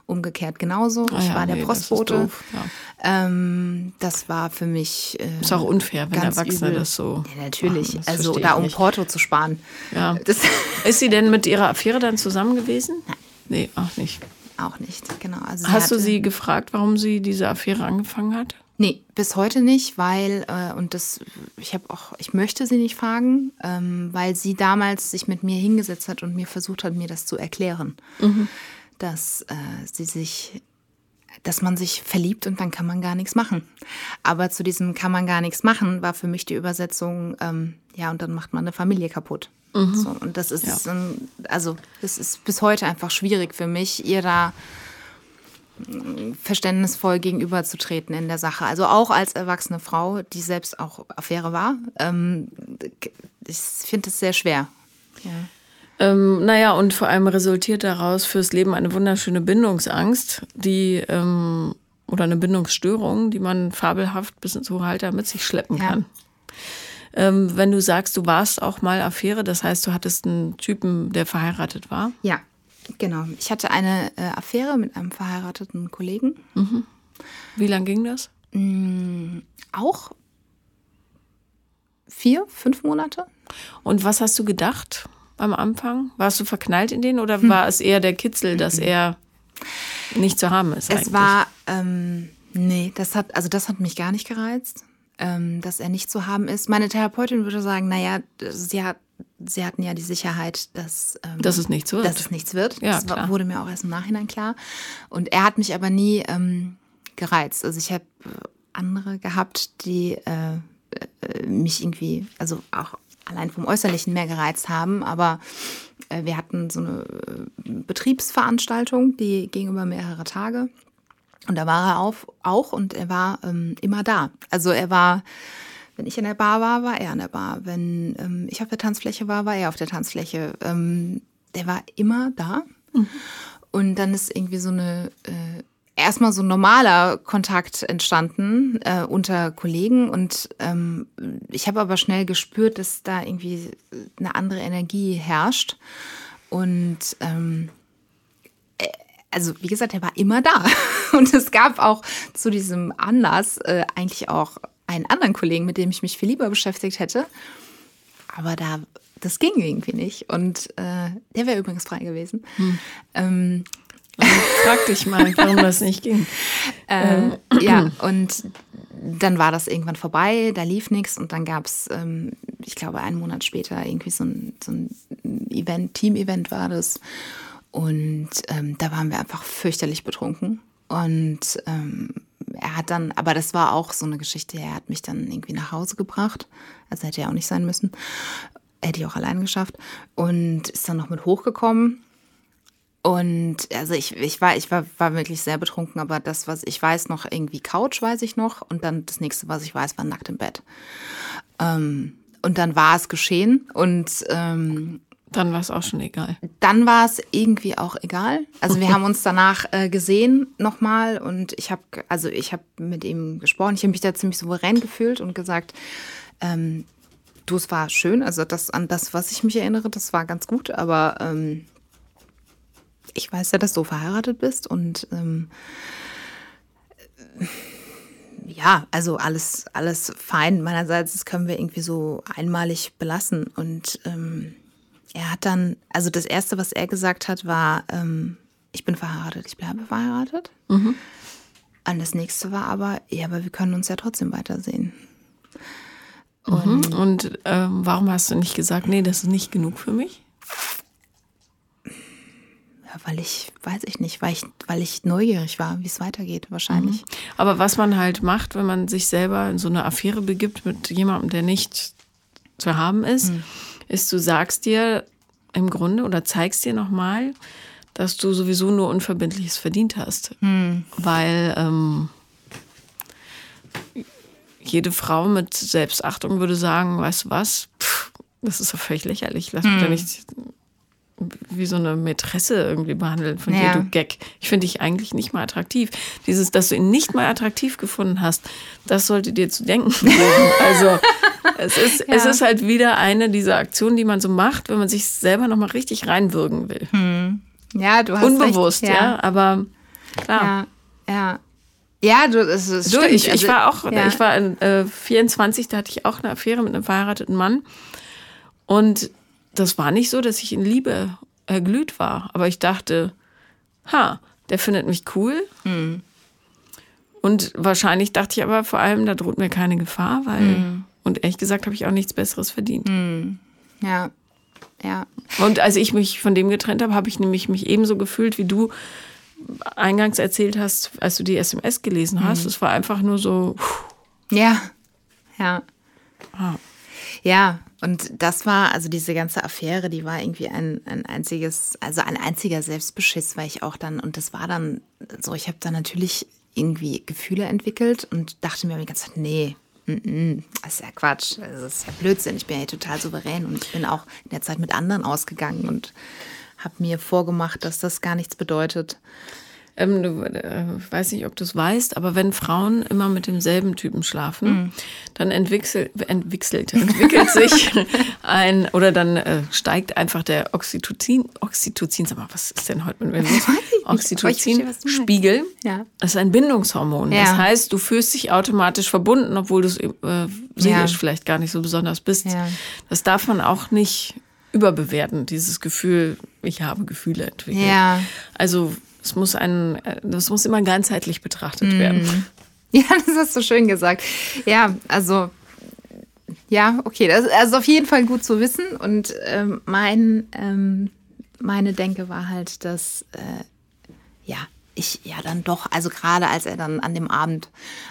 Umgekehrt genauso. Ah, ich ja, war der nee, Postbote. Das, ja. ähm, das war für mich. Äh, ist auch unfair, wenn Erwachsene übel. das so. Ja, natürlich. also da um nicht. Porto zu sparen. Ja. Ist sie denn mit ihrer Affäre dann zusammen gewesen? Nein. Nee, auch nicht. Auch nicht, genau. Also Hast du sie gefragt, warum sie diese Affäre angefangen hat? Nee, bis heute nicht, weil, äh, und das, ich habe auch, ich möchte sie nicht fragen, ähm, weil sie damals sich mit mir hingesetzt hat und mir versucht hat, mir das zu erklären. Mhm. Dass äh, sie sich, dass man sich verliebt und dann kann man gar nichts machen. Aber zu diesem kann man gar nichts machen, war für mich die Übersetzung, ähm, ja, und dann macht man eine Familie kaputt. Mhm. So, und das ist, ja. also, das ist bis heute einfach schwierig für mich, ihr da verständnisvoll gegenüberzutreten in der Sache. Also auch als erwachsene Frau, die selbst auch Affäre war. Ähm, ich finde es sehr schwer. Ja. Ähm, naja, und vor allem resultiert daraus fürs Leben eine wunderschöne Bindungsangst, die ähm, oder eine Bindungsstörung, die man fabelhaft bis ins hohe Alter mit sich schleppen kann. Ja. Ähm, wenn du sagst, du warst auch mal Affäre, das heißt, du hattest einen Typen, der verheiratet war? Ja, Genau. Ich hatte eine äh, Affäre mit einem verheirateten Kollegen. Mhm. Wie lang ging das? Mhm, auch vier, fünf Monate. Und was hast du gedacht am Anfang? Warst du verknallt in den oder hm. war es eher der Kitzel, dass er nicht zu haben ist? Es eigentlich? war, ähm, nee, das hat, also das hat mich gar nicht gereizt, ähm, dass er nicht zu haben ist. Meine Therapeutin würde sagen, naja, sie hat sie hatten ja die Sicherheit, dass, ähm, dass es nichts wird. Dass es nichts wird. Ja, das klar. wurde mir auch erst im Nachhinein klar. Und er hat mich aber nie ähm, gereizt. Also ich habe andere gehabt, die äh, äh, mich irgendwie, also auch allein vom Äußerlichen mehr gereizt haben. Aber äh, wir hatten so eine äh, Betriebsveranstaltung, die ging über mehrere Tage. Und da war er auf, auch und er war ähm, immer da. Also er war wenn ich in der Bar war, war er in der Bar. Wenn ähm, ich auf der Tanzfläche war, war er auf der Tanzfläche. Ähm, der war immer da. Mhm. Und dann ist irgendwie so eine, äh, erstmal so ein normaler Kontakt entstanden äh, unter Kollegen. Und ähm, ich habe aber schnell gespürt, dass da irgendwie eine andere Energie herrscht. Und ähm, äh, also wie gesagt, er war immer da. Und es gab auch zu diesem Anlass äh, eigentlich auch einen anderen Kollegen, mit dem ich mich viel lieber beschäftigt hätte. aber da, das ging irgendwie nicht. Und äh, der wäre übrigens frei gewesen. Hm. Ähm, Frag dich mal, warum das nicht ging. Äh, ja, und dann war das irgendwann vorbei, da lief nichts und dann gab es, ähm, ich glaube, einen Monat später irgendwie so ein, so ein Event, Team-Event war das. Und ähm, da waren wir einfach fürchterlich betrunken. Und ähm, er hat dann, aber das war auch so eine Geschichte, er hat mich dann irgendwie nach Hause gebracht. Also hätte er auch nicht sein müssen. Hätte ich auch allein geschafft. Und ist dann noch mit hochgekommen. Und also ich, ich war, ich war, war wirklich sehr betrunken, aber das, was ich weiß, noch irgendwie Couch, weiß ich noch. Und dann das nächste, was ich weiß, war nackt im Bett. Ähm, und dann war es geschehen. Und ähm, dann war es auch schon egal. Dann war es irgendwie auch egal. Also wir haben uns danach äh, gesehen nochmal und ich habe, also ich habe mit ihm gesprochen. Ich habe mich da ziemlich souverän gefühlt und gesagt, ähm, du, es war schön. Also das an das, was ich mich erinnere, das war ganz gut. Aber ähm, ich weiß ja, dass du verheiratet bist und ähm, ja, also alles, alles fein. Meinerseits, das können wir irgendwie so einmalig belassen. Und ähm, er hat dann, also das Erste, was er gesagt hat, war, ähm, ich bin verheiratet, ich bleibe verheiratet. Mhm. Und das nächste war aber, ja, aber wir können uns ja trotzdem weitersehen. Und, mhm. und ähm, warum hast du nicht gesagt, nee, das ist nicht genug für mich? weil ich, weiß ich nicht, weil ich, weil ich neugierig war, wie es weitergeht, wahrscheinlich. Mhm. Aber was man halt macht, wenn man sich selber in so eine Affäre begibt mit jemandem, der nicht zu haben ist, mhm. Ist, du sagst dir im Grunde oder zeigst dir nochmal, dass du sowieso nur Unverbindliches verdient hast. Mhm. Weil ähm, jede Frau mit Selbstachtung würde sagen, weißt du was, Pff, das ist doch völlig lächerlich, lass mich da mhm. nicht wie so eine Mätresse irgendwie behandeln von ja. dir, du Gag. Ich finde dich eigentlich nicht mal attraktiv. Dieses, dass du ihn nicht mal attraktiv gefunden hast, das sollte dir zu denken geben. Also es ist, ja. es ist halt wieder eine dieser Aktionen, die man so macht, wenn man sich selber nochmal richtig reinwürgen will. Hm. Ja, du hast Unbewusst, recht, ja. ja. aber klar. Ja, ja. Ja, du, es ist du, ich, also, ich war auch, ja. ich war in, äh, 24, da hatte ich auch eine Affäre mit einem verheirateten Mann. Und das war nicht so, dass ich in Liebe erglüht war. Aber ich dachte, ha, der findet mich cool. Mhm. Und wahrscheinlich dachte ich aber vor allem, da droht mir keine Gefahr, weil, mhm. Und ehrlich gesagt, habe ich auch nichts Besseres verdient. Mhm. Ja. Ja. Und als ich mich von dem getrennt habe, habe ich nämlich mich ebenso gefühlt, wie du eingangs erzählt hast, als du die SMS gelesen hast. Mhm. Es war einfach nur so. Ja. Ja. Ah. Ja, und das war, also diese ganze Affäre, die war irgendwie ein, ein einziges, also ein einziger Selbstbeschiss, weil ich auch dann, und das war dann so, ich habe dann natürlich irgendwie Gefühle entwickelt und dachte mir die ganze Zeit, nee, das ist ja Quatsch, das ist ja Blödsinn, ich bin ja total souverän und ich bin auch in der Zeit mit anderen ausgegangen und habe mir vorgemacht, dass das gar nichts bedeutet. Ähm, du, äh, weiß nicht, ob du es weißt, aber wenn Frauen immer mit demselben Typen schlafen, mhm. dann entwickelt, entwickelt, entwickelt sich ein, oder dann äh, steigt einfach der Oxytocin, Oxytocin, sag mal, was ist denn heute mit mir los? Oxytocin-Spiegel. Ja. Das ist ein Bindungshormon. Ja. Das heißt, du fühlst dich automatisch verbunden, obwohl du äh, seelisch ja. vielleicht gar nicht so besonders bist. Ja. Das darf man auch nicht überbewerten, dieses Gefühl, ich habe Gefühle entwickelt. Ja. Also es muss ein, das muss immer ganzheitlich betrachtet mm. werden. Ja, das hast du schön gesagt. Ja, also ja, okay, das ist also auf jeden Fall gut zu wissen. Und ähm, mein, ähm, meine Denke war halt, dass äh, ja, ich ja dann doch, also gerade als er dann an dem Abend,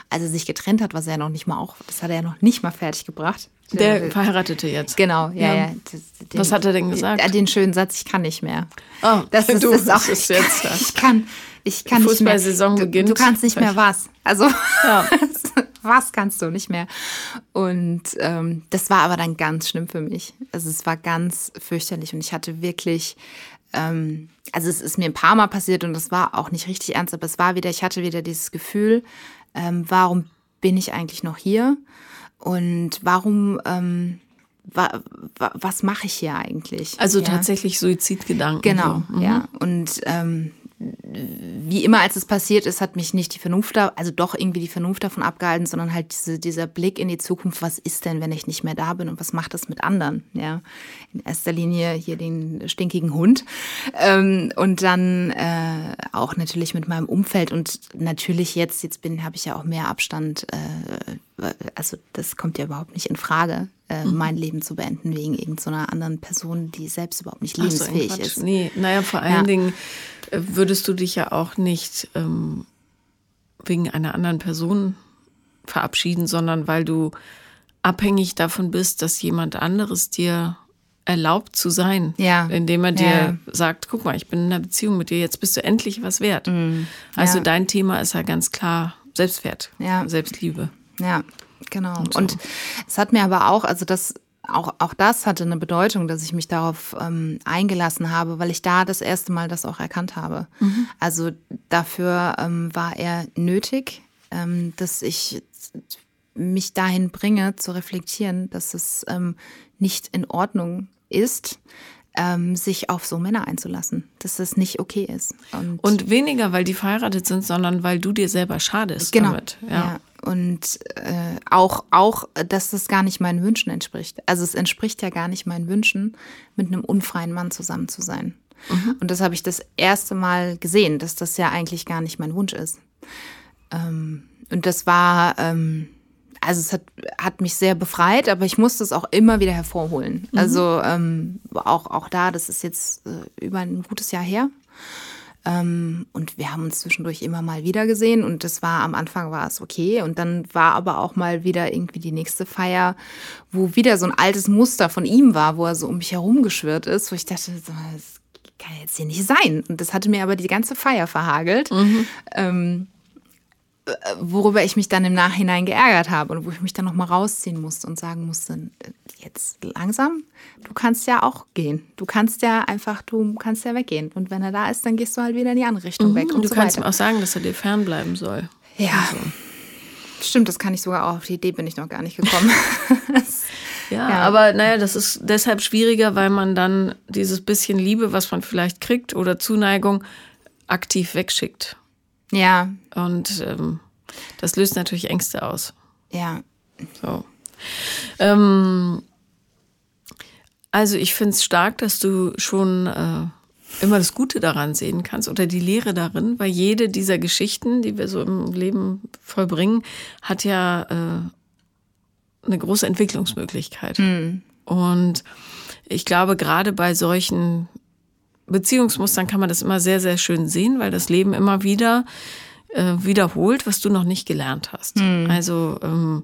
als er sich getrennt hat, was er noch nicht mal auch, das hat er ja noch nicht mal fertig gebracht. Der verheiratete jetzt. Genau, ja, ja. ja. Den, was hat er denn gesagt? Den schönen Satz, ich kann nicht mehr. Oh, das ist, du, das auch, ist jetzt. Ich kann, ich kann nicht mehr. Saison du, beginnt. Du kannst nicht mehr was. Also, ja. was kannst du nicht mehr? Und ähm, das war aber dann ganz schlimm für mich. Also es war ganz fürchterlich und ich hatte wirklich ähm, also es ist mir ein paar Mal passiert und das war auch nicht richtig ernst, aber es war wieder, ich hatte wieder dieses Gefühl, ähm, warum bin ich eigentlich noch hier und warum, ähm, wa, wa, was mache ich hier eigentlich? Also ja. tatsächlich Suizidgedanken. Genau, so. mhm. ja. Und ähm, wie immer, als es passiert ist, hat mich nicht die Vernunft, da, also doch irgendwie die Vernunft davon abgehalten, sondern halt diese, dieser Blick in die Zukunft, was ist denn, wenn ich nicht mehr da bin und was macht das mit anderen? Ja, in erster Linie hier den stinkigen Hund ähm, und dann äh, auch natürlich mit meinem Umfeld und natürlich jetzt, jetzt bin, habe ich ja auch mehr Abstand. Äh, also das kommt ja überhaupt nicht in Frage, äh, mhm. mein Leben zu beenden wegen irgendeiner anderen Person, die selbst überhaupt nicht lebensfähig so, ist. Nee, naja, vor allen ja. Dingen würdest du dich ja auch nicht ähm, wegen einer anderen Person verabschieden, sondern weil du abhängig davon bist, dass jemand anderes dir erlaubt zu sein, ja. indem er dir ja. sagt, guck mal, ich bin in einer Beziehung mit dir, jetzt bist du endlich was wert. Mhm. Also ja. dein Thema ist ja ganz klar Selbstwert, Selbstliebe. Ja, genau. Und, so. und, es hat mir aber auch, also das auch, auch das hatte eine Bedeutung, dass ich mich darauf ähm, eingelassen habe, weil ich da das erste Mal das auch erkannt habe. Mhm. Also dafür ähm, war er nötig, ähm, dass ich mich dahin bringe, zu reflektieren, dass es ähm, nicht in Ordnung ist, ähm, sich auf so Männer einzulassen, dass das nicht okay ist. Und, und, weniger, weil die verheiratet sind, sondern weil du dir selber schadest genau, damit. Ja. ja. Und äh, auch, auch, dass das gar nicht meinen Wünschen entspricht. Also es entspricht ja gar nicht meinen Wünschen, mit einem unfreien Mann zusammen zu sein. Mhm. Und das habe ich das erste Mal gesehen, dass das ja eigentlich gar nicht mein Wunsch ist. Ähm, und das war, ähm, also es hat, hat mich sehr befreit, aber ich musste es auch immer wieder hervorholen. Mhm. Also ähm, auch, auch da, das ist jetzt äh, über ein gutes Jahr her. Ähm, und wir haben uns zwischendurch immer mal wieder gesehen und das war am Anfang war es okay und dann war aber auch mal wieder irgendwie die nächste Feier, wo wieder so ein altes Muster von ihm war, wo er so um mich herum geschwirrt ist, wo ich dachte, das kann jetzt hier nicht sein. Und das hatte mir aber die ganze Feier verhagelt. Mhm. Ähm, worüber ich mich dann im Nachhinein geärgert habe und wo ich mich dann nochmal rausziehen musste und sagen musste, jetzt langsam, du kannst ja auch gehen. Du kannst ja einfach, du kannst ja weggehen. Und wenn er da ist, dann gehst du halt wieder in die andere Richtung mhm, weg. Und, und du so kannst weiter. ihm auch sagen, dass er dir fernbleiben soll. Ja. Also. Stimmt, das kann ich sogar auch. Auf die Idee bin ich noch gar nicht gekommen. ja, ja, aber naja, das ist deshalb schwieriger, weil man dann dieses bisschen Liebe, was man vielleicht kriegt oder Zuneigung, aktiv wegschickt. Ja. Und ähm, das löst natürlich Ängste aus. Ja. So. Ähm, also ich finde es stark, dass du schon äh, immer das Gute daran sehen kannst oder die Lehre darin, weil jede dieser Geschichten, die wir so im Leben vollbringen, hat ja äh, eine große Entwicklungsmöglichkeit. Mhm. Und ich glaube, gerade bei solchen Beziehungsmustern kann man das immer sehr, sehr schön sehen, weil das Leben immer wieder äh, wiederholt, was du noch nicht gelernt hast. Mhm. Also, ähm,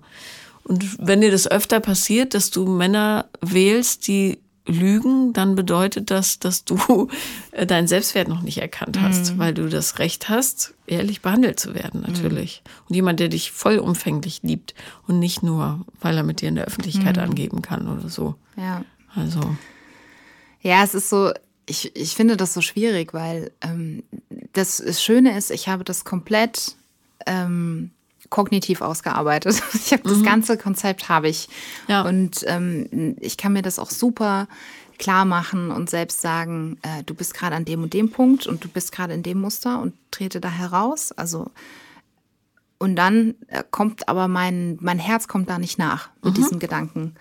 und wenn dir das öfter passiert, dass du Männer wählst, die lügen, dann bedeutet das, dass du äh, deinen Selbstwert noch nicht erkannt hast, mhm. weil du das Recht hast, ehrlich behandelt zu werden, natürlich. Mhm. Und jemand, der dich vollumfänglich liebt und nicht nur, weil er mit dir in der Öffentlichkeit mhm. angeben kann oder so. Ja. Also. Ja, es ist so, ich, ich finde das so schwierig, weil ähm, das, Schöne ist, ich habe das komplett ähm, kognitiv ausgearbeitet. Ich habe mhm. das ganze Konzept habe ich. Ja. Und ähm, ich kann mir das auch super klar machen und selbst sagen, äh, du bist gerade an dem und dem Punkt und du bist gerade in dem Muster und trete da heraus. Also und dann äh, kommt aber mein, mein Herz kommt da nicht nach mit mhm. diesen Gedanken.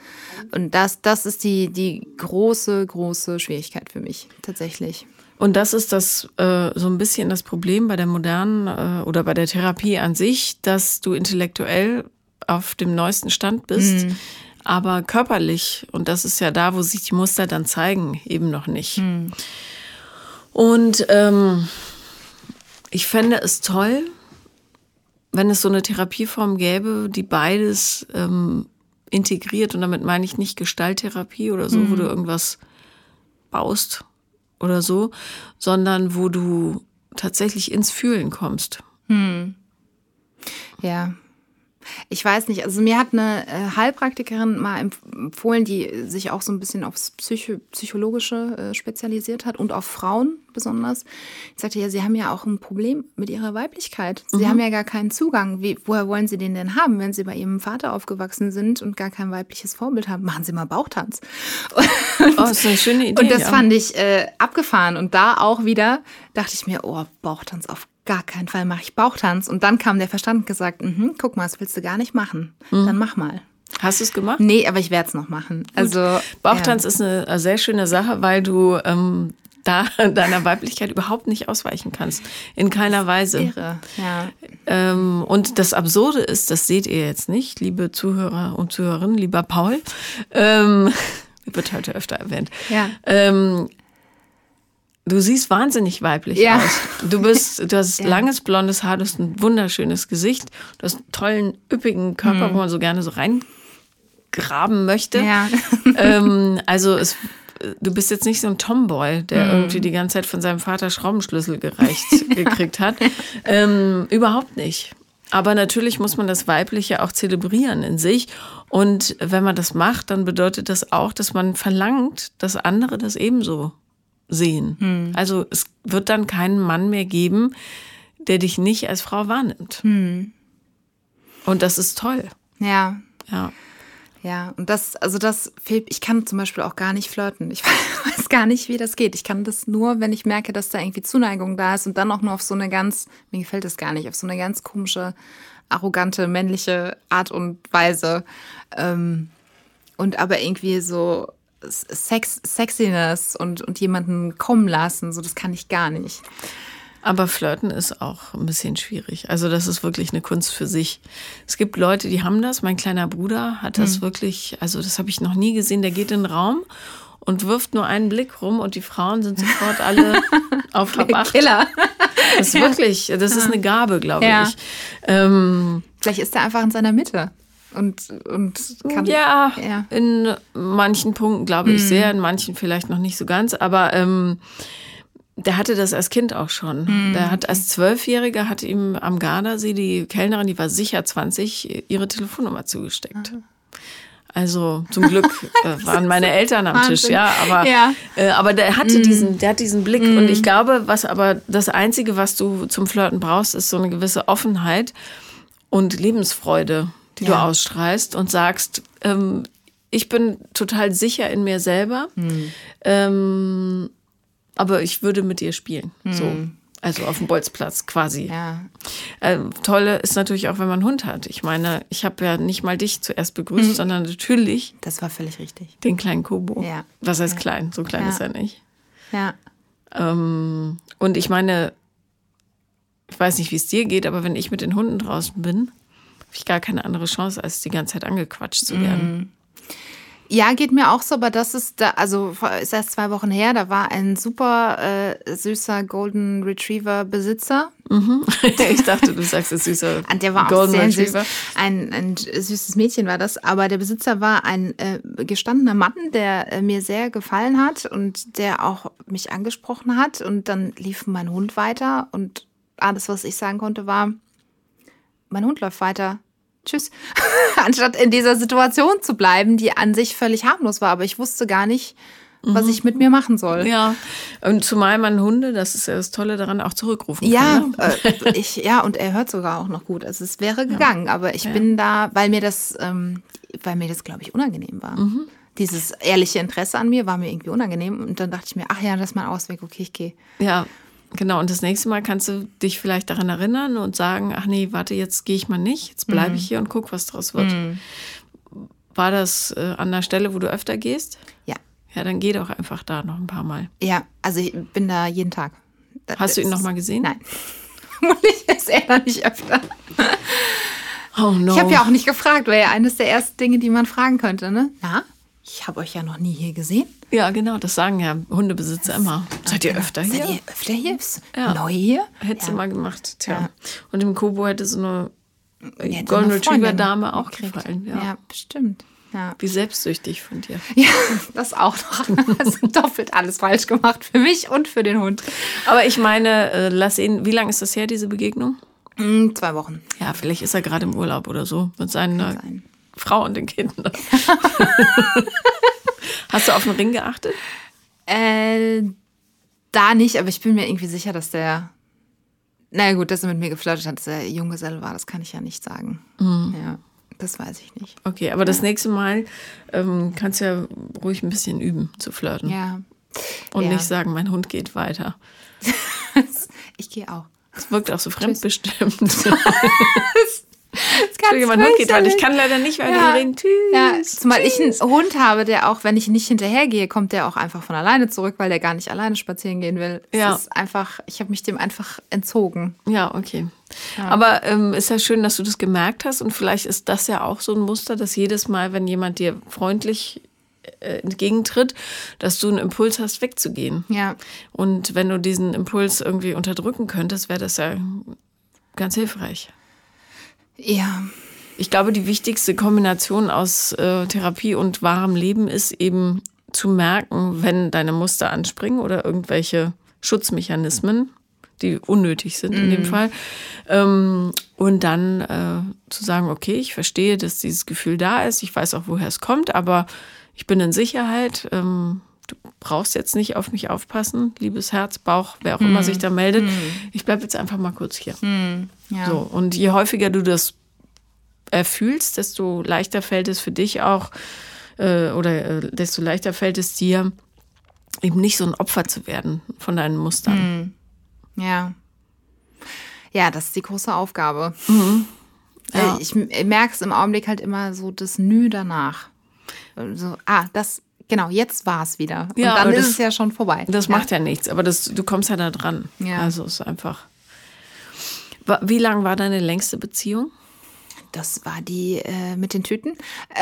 Und das, das ist die, die große, große Schwierigkeit für mich, tatsächlich. Und das ist das äh, so ein bisschen das Problem bei der modernen äh, oder bei der Therapie an sich, dass du intellektuell auf dem neuesten Stand bist, mhm. aber körperlich, und das ist ja da, wo sich die Muster dann zeigen, eben noch nicht. Mhm. Und ähm, ich fände es toll, wenn es so eine Therapieform gäbe, die beides ähm, integriert, und damit meine ich nicht Gestalttherapie oder so, mhm. wo du irgendwas baust oder so, sondern wo du tatsächlich ins Fühlen kommst. Mhm. Ja. Ich weiß nicht. Also mir hat eine äh, Heilpraktikerin mal empfohlen, die sich auch so ein bisschen aufs Psycho Psychologische äh, spezialisiert hat und auf Frauen besonders. Ich sagte, ja, sie haben ja auch ein Problem mit ihrer Weiblichkeit. Sie mhm. haben ja gar keinen Zugang. Wie, woher wollen sie den denn haben, wenn sie bei ihrem Vater aufgewachsen sind und gar kein weibliches Vorbild haben? Machen sie mal Bauchtanz. Und, oh, das ist eine schöne Idee. Und das ja. fand ich äh, abgefahren. Und da auch wieder dachte ich mir, oh, Bauchtanz auf gar keinen Fall mache ich Bauchtanz. Und dann kam der Verstand und gesagt, mhm, guck mal, das willst du gar nicht machen. Mhm. Dann mach mal. Hast du es gemacht? Nee, aber ich werde es noch machen. Also Bauchtanz ja. ist eine sehr schöne Sache, weil du ähm, da deiner Weiblichkeit überhaupt nicht ausweichen kannst. In keiner Weise. Irre, ja. Ähm, und das Absurde ist, das seht ihr jetzt nicht, liebe Zuhörer und Zuhörerinnen, lieber Paul. Ähm, wird heute öfter erwähnt. Ja. Ähm, Du siehst wahnsinnig weiblich ja. aus. Du bist, du hast ja. langes blondes Haar, du hast ein wunderschönes Gesicht, du hast einen tollen, üppigen Körper, mhm. wo man so gerne so reingraben möchte. Ja. Ähm, also es, du bist jetzt nicht so ein Tomboy, der mhm. irgendwie die ganze Zeit von seinem Vater Schraubenschlüssel gereicht gekriegt hat. Ähm, überhaupt nicht. Aber natürlich muss man das Weibliche auch zelebrieren in sich. Und wenn man das macht, dann bedeutet das auch, dass man verlangt, dass andere das ebenso sehen. Hm. Also es wird dann keinen Mann mehr geben, der dich nicht als Frau wahrnimmt. Hm. Und das ist toll. Ja. Ja. Ja, und das, also das fehlt, ich kann zum Beispiel auch gar nicht flirten. Ich weiß gar nicht, wie das geht. Ich kann das nur, wenn ich merke, dass da irgendwie Zuneigung da ist und dann auch nur auf so eine ganz, mir gefällt das gar nicht, auf so eine ganz komische, arrogante, männliche Art und Weise. Ähm, und aber irgendwie so, Sex, Sexiness und, und jemanden kommen lassen, so das kann ich gar nicht. Aber Flirten ist auch ein bisschen schwierig. Also das ist wirklich eine Kunst für sich. Es gibt Leute, die haben das. Mein kleiner Bruder hat das mhm. wirklich, also das habe ich noch nie gesehen. Der geht in den Raum und wirft nur einen Blick rum und die Frauen sind sofort alle auf Verdacht. Killer. Das ist wirklich, das ist eine Gabe, glaube ja. ich. Ähm, Vielleicht ist er einfach in seiner Mitte und, und kann. Ja, ja. in manchen Punkten glaube ich mhm. sehr, in manchen vielleicht noch nicht so ganz, aber ähm, der hatte das als Kind auch schon. Mhm. Der hat als Zwölfjähriger hat ihm am Gardasee die Kellnerin, die war sicher 20, ihre Telefonnummer zugesteckt. Mhm. Also zum Glück äh, waren meine Eltern am Wahnsinn. Tisch, ja, aber, ja. Äh, aber der hatte mm. diesen, der hat diesen Blick mm. und ich glaube, was aber das Einzige, was du zum Flirten brauchst, ist so eine gewisse Offenheit und Lebensfreude die ja. du ausstrahlst und sagst, ähm, ich bin total sicher in mir selber, hm. ähm, aber ich würde mit dir spielen. Hm. So. Also auf dem Bolzplatz quasi. Ja. Äh, tolle ist natürlich auch, wenn man einen Hund hat. Ich meine, ich habe ja nicht mal dich zuerst begrüßt, mhm. sondern natürlich. Das war völlig richtig. Den kleinen Kobo. Ja. Was heißt ja. klein? So klein ja. ist er nicht. Ja. Ähm, und ich meine, ich weiß nicht, wie es dir geht, aber wenn ich mit den Hunden draußen bin, habe ich gar keine andere Chance, als die ganze Zeit angequatscht zu werden. Mhm. Ja, geht mir auch so, aber das ist da, also ist erst zwei Wochen her, da war ein super äh, süßer Golden Retriever Besitzer. Mhm. Ich dachte, du sagst es süßer. Und der war Golden auch sehr Retriever. süß. Ein, ein süßes Mädchen war das, aber der Besitzer war ein äh, gestandener Mann, der äh, mir sehr gefallen hat und der auch mich angesprochen hat. Und dann lief mein Hund weiter und alles, was ich sagen konnte, war, mein Hund läuft weiter. Tschüss. Anstatt in dieser Situation zu bleiben, die an sich völlig harmlos war. Aber ich wusste gar nicht, was mhm. ich mit mir machen soll. Ja, und zumal man Hunde, das ist ja das Tolle daran, auch zurückrufen ja, kann. Ne? Äh, ich, ja, und er hört sogar auch noch gut. Also es wäre gegangen, ja. aber ich ja. bin da, weil mir das, ähm, weil mir das, glaube ich, unangenehm war. Mhm. Dieses ehrliche Interesse an mir war mir irgendwie unangenehm. Und dann dachte ich mir, ach ja, das ist mein Ausweg, okay, ich gehe. Ja, Genau, und das nächste Mal kannst du dich vielleicht daran erinnern und sagen, ach nee, warte, jetzt gehe ich mal nicht, jetzt bleibe mhm. ich hier und guck, was draus wird. Mhm. War das äh, an der Stelle, wo du öfter gehst? Ja. Ja, dann geh doch einfach da noch ein paar Mal. Ja, also ich bin da jeden Tag. Das Hast du ihn noch mal gesehen? Nein. Und ich ist er da nicht öfter. Oh no. Ich habe ja auch nicht gefragt, wäre ja eines der ersten Dinge, die man fragen könnte, ne? Na, ich habe euch ja noch nie hier gesehen. Ja, genau, das sagen ja Hundebesitzer immer. Seid ihr öfter hier? Seid ihr öfter hier? Ja. Neu hier? Hätte ja. sie mal gemacht, tja. Ja. Und im Kobo hätte so eine ja, Golden Retriever Dame auch gekriegt. gefallen. Ja, ja bestimmt. Ja. Wie selbstsüchtig von dir. Ja, das auch noch. Also doppelt alles falsch gemacht für mich und für den Hund. Aber ich meine, äh, lass ihn, wie lange ist das her, diese Begegnung? Mm, zwei Wochen. Ja, vielleicht ist er gerade im Urlaub oder so mit seiner Frau und den Kindern. Hast du auf den Ring geachtet? Äh, da nicht, aber ich bin mir irgendwie sicher, dass der. Na gut, dass er mit mir geflirtet hat, dass er Junggeselle war, das kann ich ja nicht sagen. Mhm. Ja, das weiß ich nicht. Okay, aber ja. das nächste Mal ähm, kannst du ja ruhig ein bisschen üben zu flirten. Ja. Und ja. nicht sagen, mein Hund geht weiter. ich gehe auch. Es wirkt auch so fremdbestimmt. Entschuldigung, mein Hund geht weiter. Ich kann leider nicht weiter ja. reden. Tschüss. Ja, zumal ich einen Hund habe, der auch, wenn ich nicht hinterhergehe, kommt der auch einfach von alleine zurück, weil der gar nicht alleine spazieren gehen will. Ja. Es ist einfach, ich habe mich dem einfach entzogen. Ja, okay. Ja. Aber ähm, ist ja schön, dass du das gemerkt hast und vielleicht ist das ja auch so ein Muster, dass jedes Mal, wenn jemand dir freundlich äh, entgegentritt, dass du einen Impuls hast, wegzugehen. Ja. Und wenn du diesen Impuls irgendwie unterdrücken könntest, wäre das ja ganz hilfreich. Ja. Ich glaube, die wichtigste Kombination aus äh, Therapie und wahrem Leben ist eben zu merken, wenn deine Muster anspringen oder irgendwelche Schutzmechanismen, die unnötig sind mm. in dem mhm. Fall. Ähm, und dann äh, zu sagen, okay, ich verstehe, dass dieses Gefühl da ist, ich weiß auch, woher es kommt, aber ich bin in Sicherheit. Ähm, brauchst jetzt nicht auf mich aufpassen, liebes Herz, Bauch, wer auch immer hm. sich da meldet. Hm. Ich bleibe jetzt einfach mal kurz hier. Hm. Ja. So, und je häufiger du das erfühlst, desto leichter fällt es für dich auch, äh, oder äh, desto leichter fällt es dir, eben nicht so ein Opfer zu werden von deinen Mustern. Hm. Ja. Ja, das ist die große Aufgabe. Mhm. Ja. Ich merke es im Augenblick halt immer so das Nü danach so, ah, das, genau, jetzt war es wieder. Und ja, dann ist das, es ja schon vorbei. Das ja. macht ja nichts, aber das, du kommst ja da dran. Ja. Also es ist einfach. Wie lang war deine längste Beziehung? Das war die äh, mit den Tüten.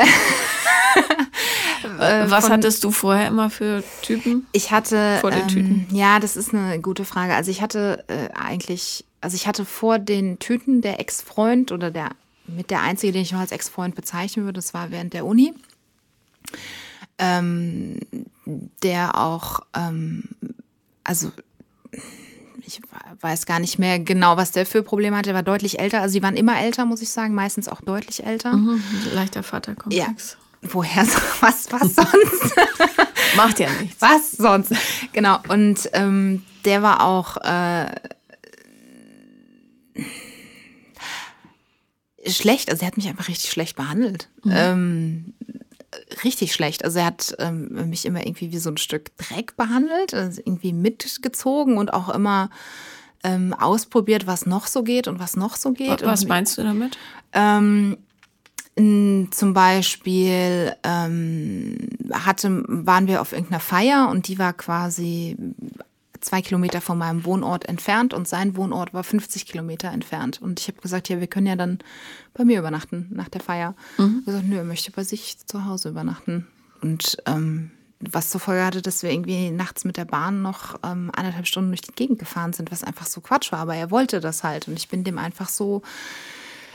äh, Was hattest du vorher immer für Typen? Ich hatte. Vor den ähm, Tüten? Ja, das ist eine gute Frage. Also ich hatte äh, eigentlich, also ich hatte vor den Tüten der Ex-Freund oder der mit der einzige, den ich noch als Ex-Freund bezeichnen würde, das war während der Uni ähm, der auch, ähm, also ich weiß gar nicht mehr genau, was der für Probleme hatte. Er war deutlich älter. Also sie waren immer älter, muss ich sagen, meistens auch deutlich älter. Mhm, leichter Vaterkomplex. Ja. Woher? Was, was sonst? Macht ja nichts. Was sonst? Genau. Und ähm, der war auch äh, schlecht. Also er hat mich einfach richtig schlecht behandelt. Mhm. Ähm, richtig schlecht. Also er hat ähm, mich immer irgendwie wie so ein Stück Dreck behandelt, also irgendwie mitgezogen und auch immer ähm, ausprobiert, was noch so geht und was noch so geht. Was und, meinst du damit? Ähm, zum Beispiel ähm, hatte, waren wir auf irgendeiner Feier und die war quasi zwei Kilometer von meinem Wohnort entfernt und sein Wohnort war 50 Kilometer entfernt. Und ich habe gesagt, ja, wir können ja dann bei mir übernachten nach der Feier. Mhm. Ich gesagt, nö, er möchte bei sich zu Hause übernachten. Und ähm, was zur Folge hatte, dass wir irgendwie nachts mit der Bahn noch ähm, anderthalb Stunden durch die Gegend gefahren sind, was einfach so Quatsch war. Aber er wollte das halt und ich bin dem einfach so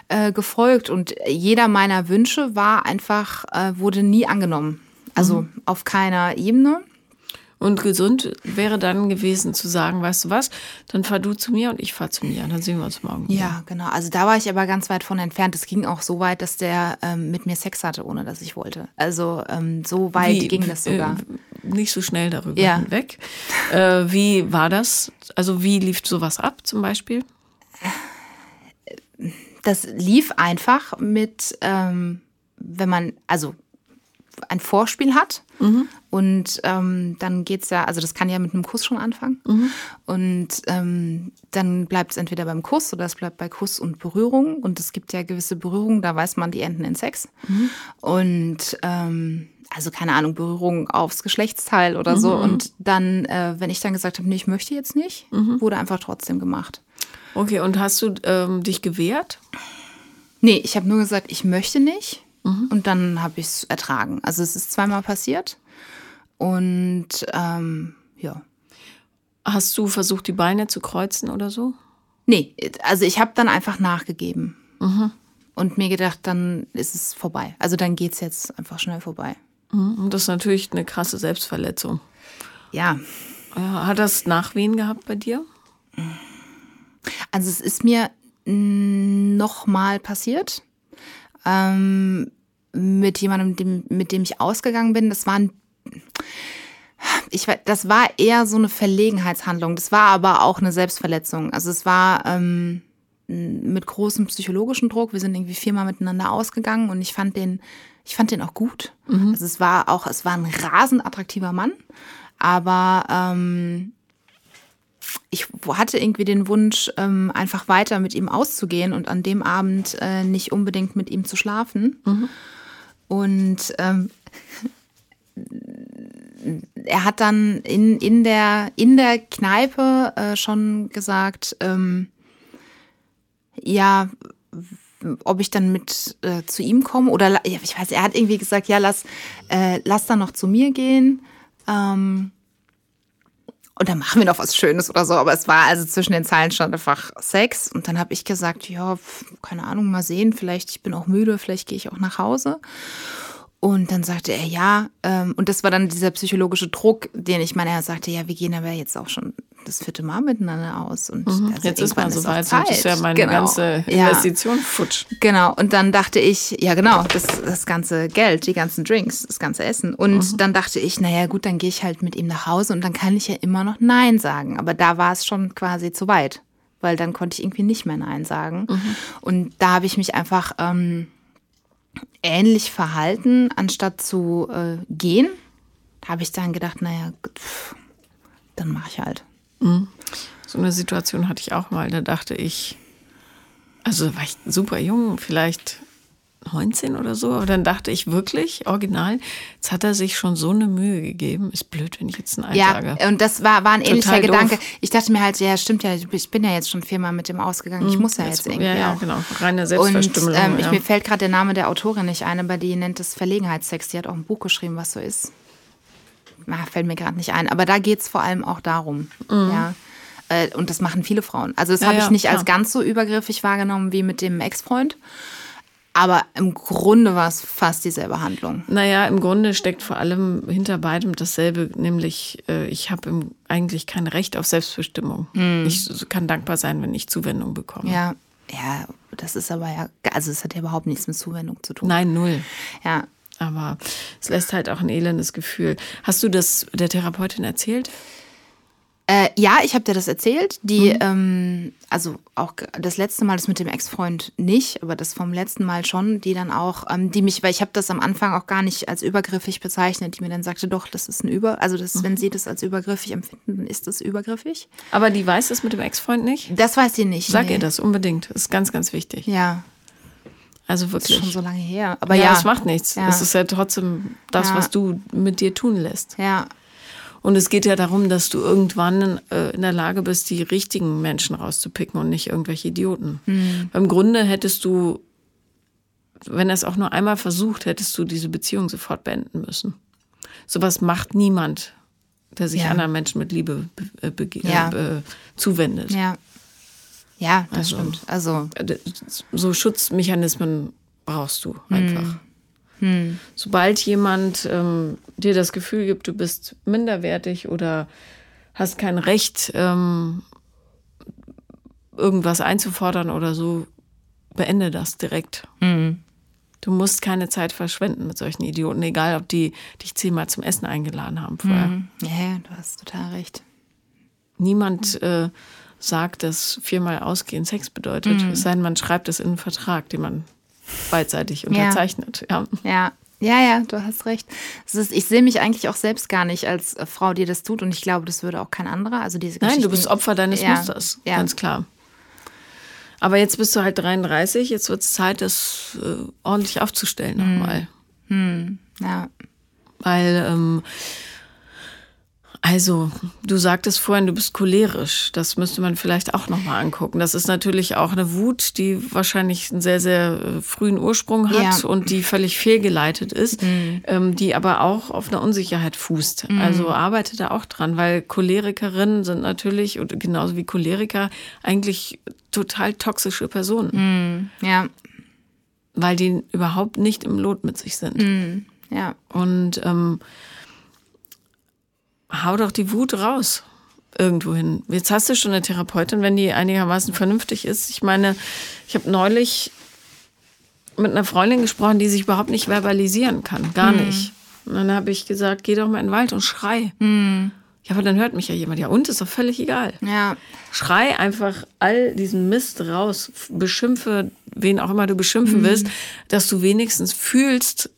äh, gefolgt. Und jeder meiner Wünsche war einfach, äh, wurde nie angenommen. Also mhm. auf keiner Ebene. Und gesund wäre dann gewesen zu sagen, weißt du was, dann fahr du zu mir und ich fahr zu mir. Dann sehen wir uns morgen. Ja, genau. Also da war ich aber ganz weit von entfernt. Es ging auch so weit, dass der ähm, mit mir Sex hatte, ohne dass ich wollte. Also ähm, so weit wie, ging das sogar. Äh, nicht so schnell darüber ja. hinweg. Äh, wie war das? Also wie lief sowas ab zum Beispiel? Das lief einfach mit, ähm, wenn man, also ein Vorspiel hat. Mhm. Und ähm, dann es ja, also das kann ja mit einem Kuss schon anfangen. Mhm. Und ähm, dann bleibt es entweder beim Kuss oder es bleibt bei Kuss und Berührung. Und es gibt ja gewisse Berührungen, da weiß man, die enden in Sex. Mhm. Und ähm, also keine Ahnung, Berührung aufs Geschlechtsteil oder so. Mhm. Und dann, äh, wenn ich dann gesagt habe, nee, ich möchte jetzt nicht, mhm. wurde einfach trotzdem gemacht. Okay, und hast du ähm, dich gewehrt? Nee, ich habe nur gesagt, ich möchte nicht. Mhm. Und dann habe ich es ertragen. Also es ist zweimal passiert. Und ähm, ja. Hast du versucht, die Beine zu kreuzen oder so? Nee, also ich habe dann einfach nachgegeben. Mhm. Und mir gedacht, dann ist es vorbei. Also dann geht es jetzt einfach schnell vorbei. Mhm. Und das ist natürlich eine krasse Selbstverletzung. Ja. hat das Nachwehen gehabt bei dir? Also es ist mir nochmal passiert. Ähm, mit jemandem, dem, mit dem ich ausgegangen bin. Das war ein, ich, das war eher so eine Verlegenheitshandlung. Das war aber auch eine Selbstverletzung. Also es war ähm, mit großem psychologischen Druck. Wir sind irgendwie viermal miteinander ausgegangen und ich fand den, ich fand den auch gut. Mhm. Also es war auch, es war ein rasend attraktiver Mann, aber ähm, ich hatte irgendwie den Wunsch, ähm, einfach weiter mit ihm auszugehen und an dem Abend äh, nicht unbedingt mit ihm zu schlafen. Mhm. Und ähm, er hat dann in, in, der, in der Kneipe äh, schon gesagt, ähm, ja, ob ich dann mit äh, zu ihm komme oder ich weiß, er hat irgendwie gesagt, ja, lass, äh, lass dann noch zu mir gehen. Ähm, und dann machen wir noch was Schönes oder so. Aber es war also zwischen den Zeilen stand einfach Sex. Und dann habe ich gesagt, ja, keine Ahnung, mal sehen. Vielleicht, ich bin auch müde, vielleicht gehe ich auch nach Hause. Und dann sagte er ja. Ähm, und das war dann dieser psychologische Druck, den ich meine, er sagte, ja, wir gehen aber jetzt auch schon das vierte Mal miteinander aus. Und mhm. also jetzt ist man so weit, das ist ja meine genau. ganze Investition ja. futsch. Genau. Und dann dachte ich, ja genau, das, das ganze Geld, die ganzen Drinks, das ganze Essen. Und mhm. dann dachte ich, naja gut, dann gehe ich halt mit ihm nach Hause und dann kann ich ja immer noch Nein sagen. Aber da war es schon quasi zu weit, weil dann konnte ich irgendwie nicht mehr Nein sagen. Mhm. Und da habe ich mich einfach... Ähm, ähnlich verhalten, anstatt zu äh, gehen. Habe ich dann gedacht, naja, pff, dann mache ich halt. Mhm. So eine Situation hatte ich auch mal. Da dachte ich, also war ich super jung, vielleicht 19 oder so. Aber dann dachte ich wirklich, original, jetzt hat er sich schon so eine Mühe gegeben. Ist blöd, wenn ich jetzt ein Ei ja, sage. und das war, war ein Total ähnlicher doof. Gedanke. Ich dachte mir halt, ja, stimmt ja, ich bin ja jetzt schon viermal mit dem ausgegangen. Ich mhm. muss ja jetzt, jetzt irgendwie ja, ja, auch. genau. Reine Selbstverstümmelung. Und ähm, ich, ja. mir fällt gerade der Name der Autorin nicht ein, aber die nennt es Verlegenheitstext. Die hat auch ein Buch geschrieben, was so ist. Na, fällt mir gerade nicht ein. Aber da geht es vor allem auch darum. Mhm. Ja äh, und das machen viele Frauen. Also das ja, habe ich nicht ja, als ganz so übergriffig wahrgenommen wie mit dem Ex-Freund. Aber im Grunde war es fast dieselbe Handlung. Naja, im Grunde steckt vor allem hinter beidem dasselbe, nämlich äh, ich habe eigentlich kein Recht auf Selbstbestimmung. Mm. Ich kann dankbar sein, wenn ich Zuwendung bekomme. Ja, ja, das ist aber ja, also es hat ja überhaupt nichts mit Zuwendung zu tun. Nein, null. Ja. Aber es lässt halt auch ein elendes Gefühl. Hast du das der Therapeutin erzählt? Äh, ja, ich habe dir das erzählt. Die, mhm. ähm, also auch das letzte Mal, das mit dem Ex-Freund nicht, aber das vom letzten Mal schon, die dann auch, ähm, die mich, weil ich habe das am Anfang auch gar nicht als übergriffig bezeichnet, die mir dann sagte, doch, das ist ein Über, also das, mhm. wenn sie das als übergriffig empfinden, dann ist das übergriffig. Aber die weiß das mit dem Ex-Freund nicht? Das weiß sie nicht. Sag nee. ihr das unbedingt. Das ist ganz, ganz wichtig. Ja. Also wirklich. Das ist schon so lange her. Aber ja, ja. es macht nichts. Ja. Es ist ja trotzdem das, ja. was du mit dir tun lässt. Ja. Und es geht ja darum, dass du irgendwann äh, in der Lage bist, die richtigen Menschen rauszupicken und nicht irgendwelche Idioten. Mhm. Beim Grunde hättest du, wenn er es auch nur einmal versucht, hättest du diese Beziehung sofort beenden müssen. Sowas macht niemand, der sich ja. anderen Menschen mit Liebe be be ja. äh, zuwendet. Ja. Ja, das also, stimmt. Also äh, so Schutzmechanismen brauchst du einfach. Mhm. Hm. Sobald jemand ähm, dir das Gefühl gibt, du bist minderwertig oder hast kein Recht, ähm, irgendwas einzufordern oder so, beende das direkt. Mhm. Du musst keine Zeit verschwenden mit solchen Idioten, egal ob die dich zehnmal zum Essen eingeladen haben vorher. Mhm. Ja, du hast total recht. Niemand äh, sagt, dass viermal ausgehen Sex bedeutet. Mhm. Es sei denn, man schreibt es in einen Vertrag, den man beidseitig unterzeichnet. Ja. ja. ja. Ja, ja, du hast recht. Ist, ich sehe mich eigentlich auch selbst gar nicht als äh, Frau, die das tut und ich glaube, das würde auch kein anderer. Also diese Nein, du bist Opfer deines ja, Musters, ja. ganz klar. Aber jetzt bist du halt 33, jetzt wird es Zeit, das äh, ordentlich aufzustellen hm. nochmal. Hm. Ja. Weil ähm, also, du sagtest vorhin, du bist cholerisch. Das müsste man vielleicht auch nochmal angucken. Das ist natürlich auch eine Wut, die wahrscheinlich einen sehr, sehr äh, frühen Ursprung hat ja. und die völlig fehlgeleitet ist, mhm. ähm, die aber auch auf einer Unsicherheit fußt. Mhm. Also arbeite da auch dran, weil Cholerikerinnen sind natürlich, und genauso wie Choleriker, eigentlich total toxische Personen. Mhm. Ja. Weil die überhaupt nicht im Lot mit sich sind. Mhm. Ja. Und ähm, hau doch die Wut raus. irgendwo hin. Jetzt hast du schon eine Therapeutin, wenn die einigermaßen vernünftig ist. Ich meine, ich habe neulich mit einer Freundin gesprochen, die sich überhaupt nicht verbalisieren kann. Gar hm. nicht. Und dann habe ich gesagt, geh doch mal in den Wald und schrei. Hm. Ja, aber dann hört mich ja jemand. Ja, und ist doch völlig egal. Ja. Schrei einfach all diesen Mist raus. Beschimpfe, wen auch immer du beschimpfen hm. willst, dass du wenigstens fühlst,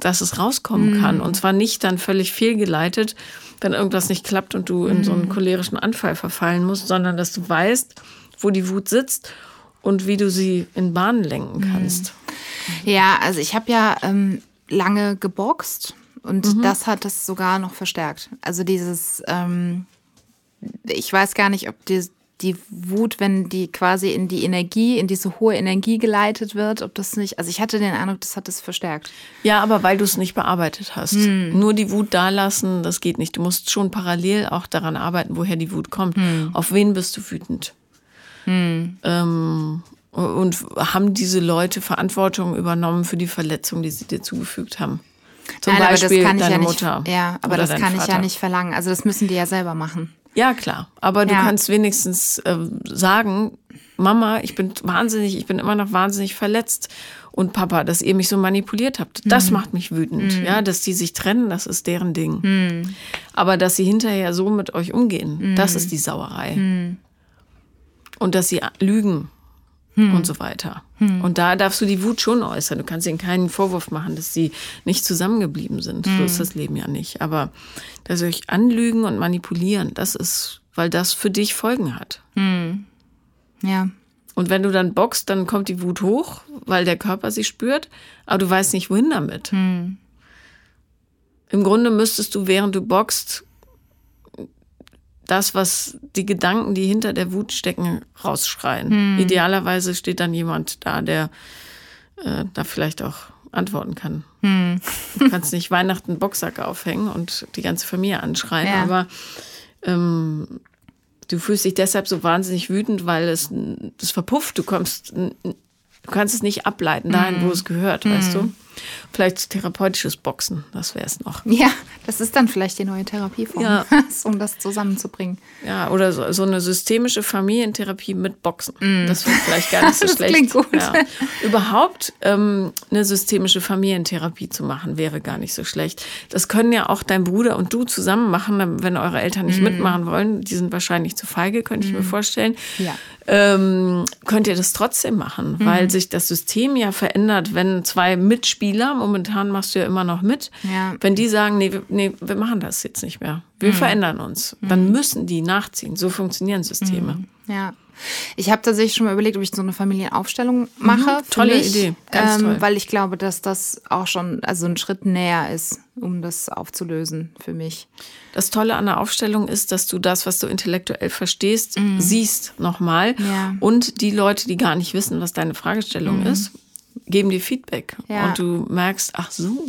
dass es rauskommen hm. kann. Und zwar nicht dann völlig fehlgeleitet, wenn irgendwas nicht klappt und du in so einen hm. cholerischen Anfall verfallen musst, sondern dass du weißt, wo die Wut sitzt und wie du sie in Bahnen lenken hm. kannst. Ja, also ich habe ja ähm, lange geboxt und mhm. das hat es sogar noch verstärkt. Also dieses, ähm, ich weiß gar nicht, ob die, die Wut, wenn die quasi in die Energie, in diese hohe Energie geleitet wird, ob das nicht, also ich hatte den Eindruck, das hat es verstärkt. Ja, aber weil du es nicht bearbeitet hast. Hm. Nur die Wut da lassen, das geht nicht. Du musst schon parallel auch daran arbeiten, woher die Wut kommt. Hm. Auf wen bist du wütend? Hm. Ähm, und haben diese Leute Verantwortung übernommen für die Verletzung, die sie dir zugefügt haben? Zum Nein, Beispiel deine ja Mutter. Nicht, ja, aber das kann Vater. ich ja nicht verlangen. Also das müssen die ja selber machen. Ja, klar. Aber du ja. kannst wenigstens äh, sagen, Mama, ich bin wahnsinnig, ich bin immer noch wahnsinnig verletzt. Und Papa, dass ihr mich so manipuliert habt, das mhm. macht mich wütend. Mhm. Ja, dass die sich trennen, das ist deren Ding. Mhm. Aber dass sie hinterher so mit euch umgehen, das mhm. ist die Sauerei. Mhm. Und dass sie lügen, hm. und so weiter. Hm. Und da darfst du die Wut schon äußern. Du kannst ihnen keinen Vorwurf machen, dass sie nicht zusammengeblieben sind. Hm. So ist das Leben ja nicht. Aber dass euch anlügen und manipulieren, das ist, weil das für dich Folgen hat. Hm. Ja. Und wenn du dann boxst, dann kommt die Wut hoch, weil der Körper sie spürt, aber du weißt nicht, wohin damit. Hm. Im Grunde müsstest du, während du boxst, das, was die Gedanken, die hinter der Wut stecken, rausschreien. Hm. Idealerweise steht dann jemand da, der äh, da vielleicht auch antworten kann. Hm. Du kannst nicht Weihnachten Boxsack aufhängen und die ganze Familie anschreien, ja. aber ähm, du fühlst dich deshalb so wahnsinnig wütend, weil es das verpufft. Du kommst, du kannst es nicht ableiten dahin, wo hm. es gehört, weißt du? Vielleicht therapeutisches Boxen, das wäre es noch. Ja, das ist dann vielleicht die neue Therapieform, ja. um das zusammenzubringen. Ja, oder so, so, eine systemische Familientherapie mit Boxen. Mm. Das wäre vielleicht gar nicht so das schlecht. Klingt gut. Ja. Überhaupt ähm, eine systemische Familientherapie zu machen, wäre gar nicht so schlecht. Das können ja auch dein Bruder und du zusammen machen, wenn eure Eltern nicht mm. mitmachen wollen. Die sind wahrscheinlich zu feige, könnte mm. ich mir mm. vorstellen. Ja. Ähm, könnt ihr das trotzdem machen, weil mm. sich das System ja verändert, wenn zwei Mitspieler Spieler, momentan machst du ja immer noch mit, ja. wenn die sagen, nee wir, nee, wir machen das jetzt nicht mehr, wir mhm. verändern uns, dann mhm. müssen die nachziehen. So funktionieren Systeme. Mhm. Ja. Ich habe tatsächlich schon mal überlegt, ob ich so eine Familienaufstellung mache. Mhm, tolle mich, Idee, Ganz ähm, toll. weil ich glaube, dass das auch schon also ein Schritt näher ist, um das aufzulösen für mich. Das Tolle an der Aufstellung ist, dass du das, was du intellektuell verstehst, mhm. siehst nochmal. Ja. Und die Leute, die gar nicht wissen, was deine Fragestellung mhm. ist, geben dir Feedback ja. und du merkst, ach so.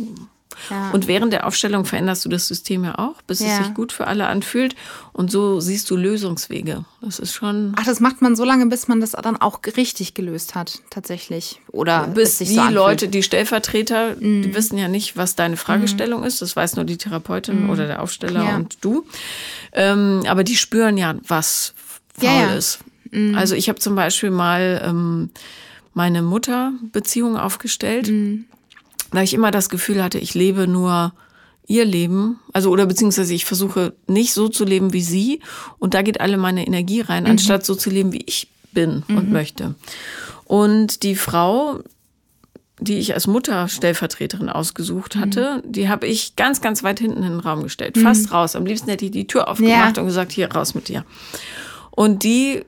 Ja. Und während der Aufstellung veränderst du das System ja auch, bis ja. es sich gut für alle anfühlt. Und so siehst du Lösungswege. Das ist schon. Ach, das macht man so lange, bis man das dann auch richtig gelöst hat, tatsächlich. Oder bis die so Leute, die Stellvertreter, mhm. die wissen ja nicht, was deine Fragestellung mhm. ist. Das weiß nur die Therapeutin mhm. oder der Aufsteller und du. Ähm, aber die spüren ja, was faul ist. Mhm. Also ich habe zum Beispiel mal. Ähm, meine Mutter Beziehung aufgestellt, mhm. Weil ich immer das Gefühl hatte, ich lebe nur ihr Leben, also oder beziehungsweise ich versuche nicht so zu leben wie sie und da geht alle meine Energie rein, mhm. anstatt so zu leben, wie ich bin mhm. und möchte. Und die Frau, die ich als Mutter Stellvertreterin ausgesucht hatte, mhm. die habe ich ganz, ganz weit hinten in den Raum gestellt, fast mhm. raus. Am liebsten hätte ich die Tür aufgemacht ja. und gesagt, hier raus mit dir. Und die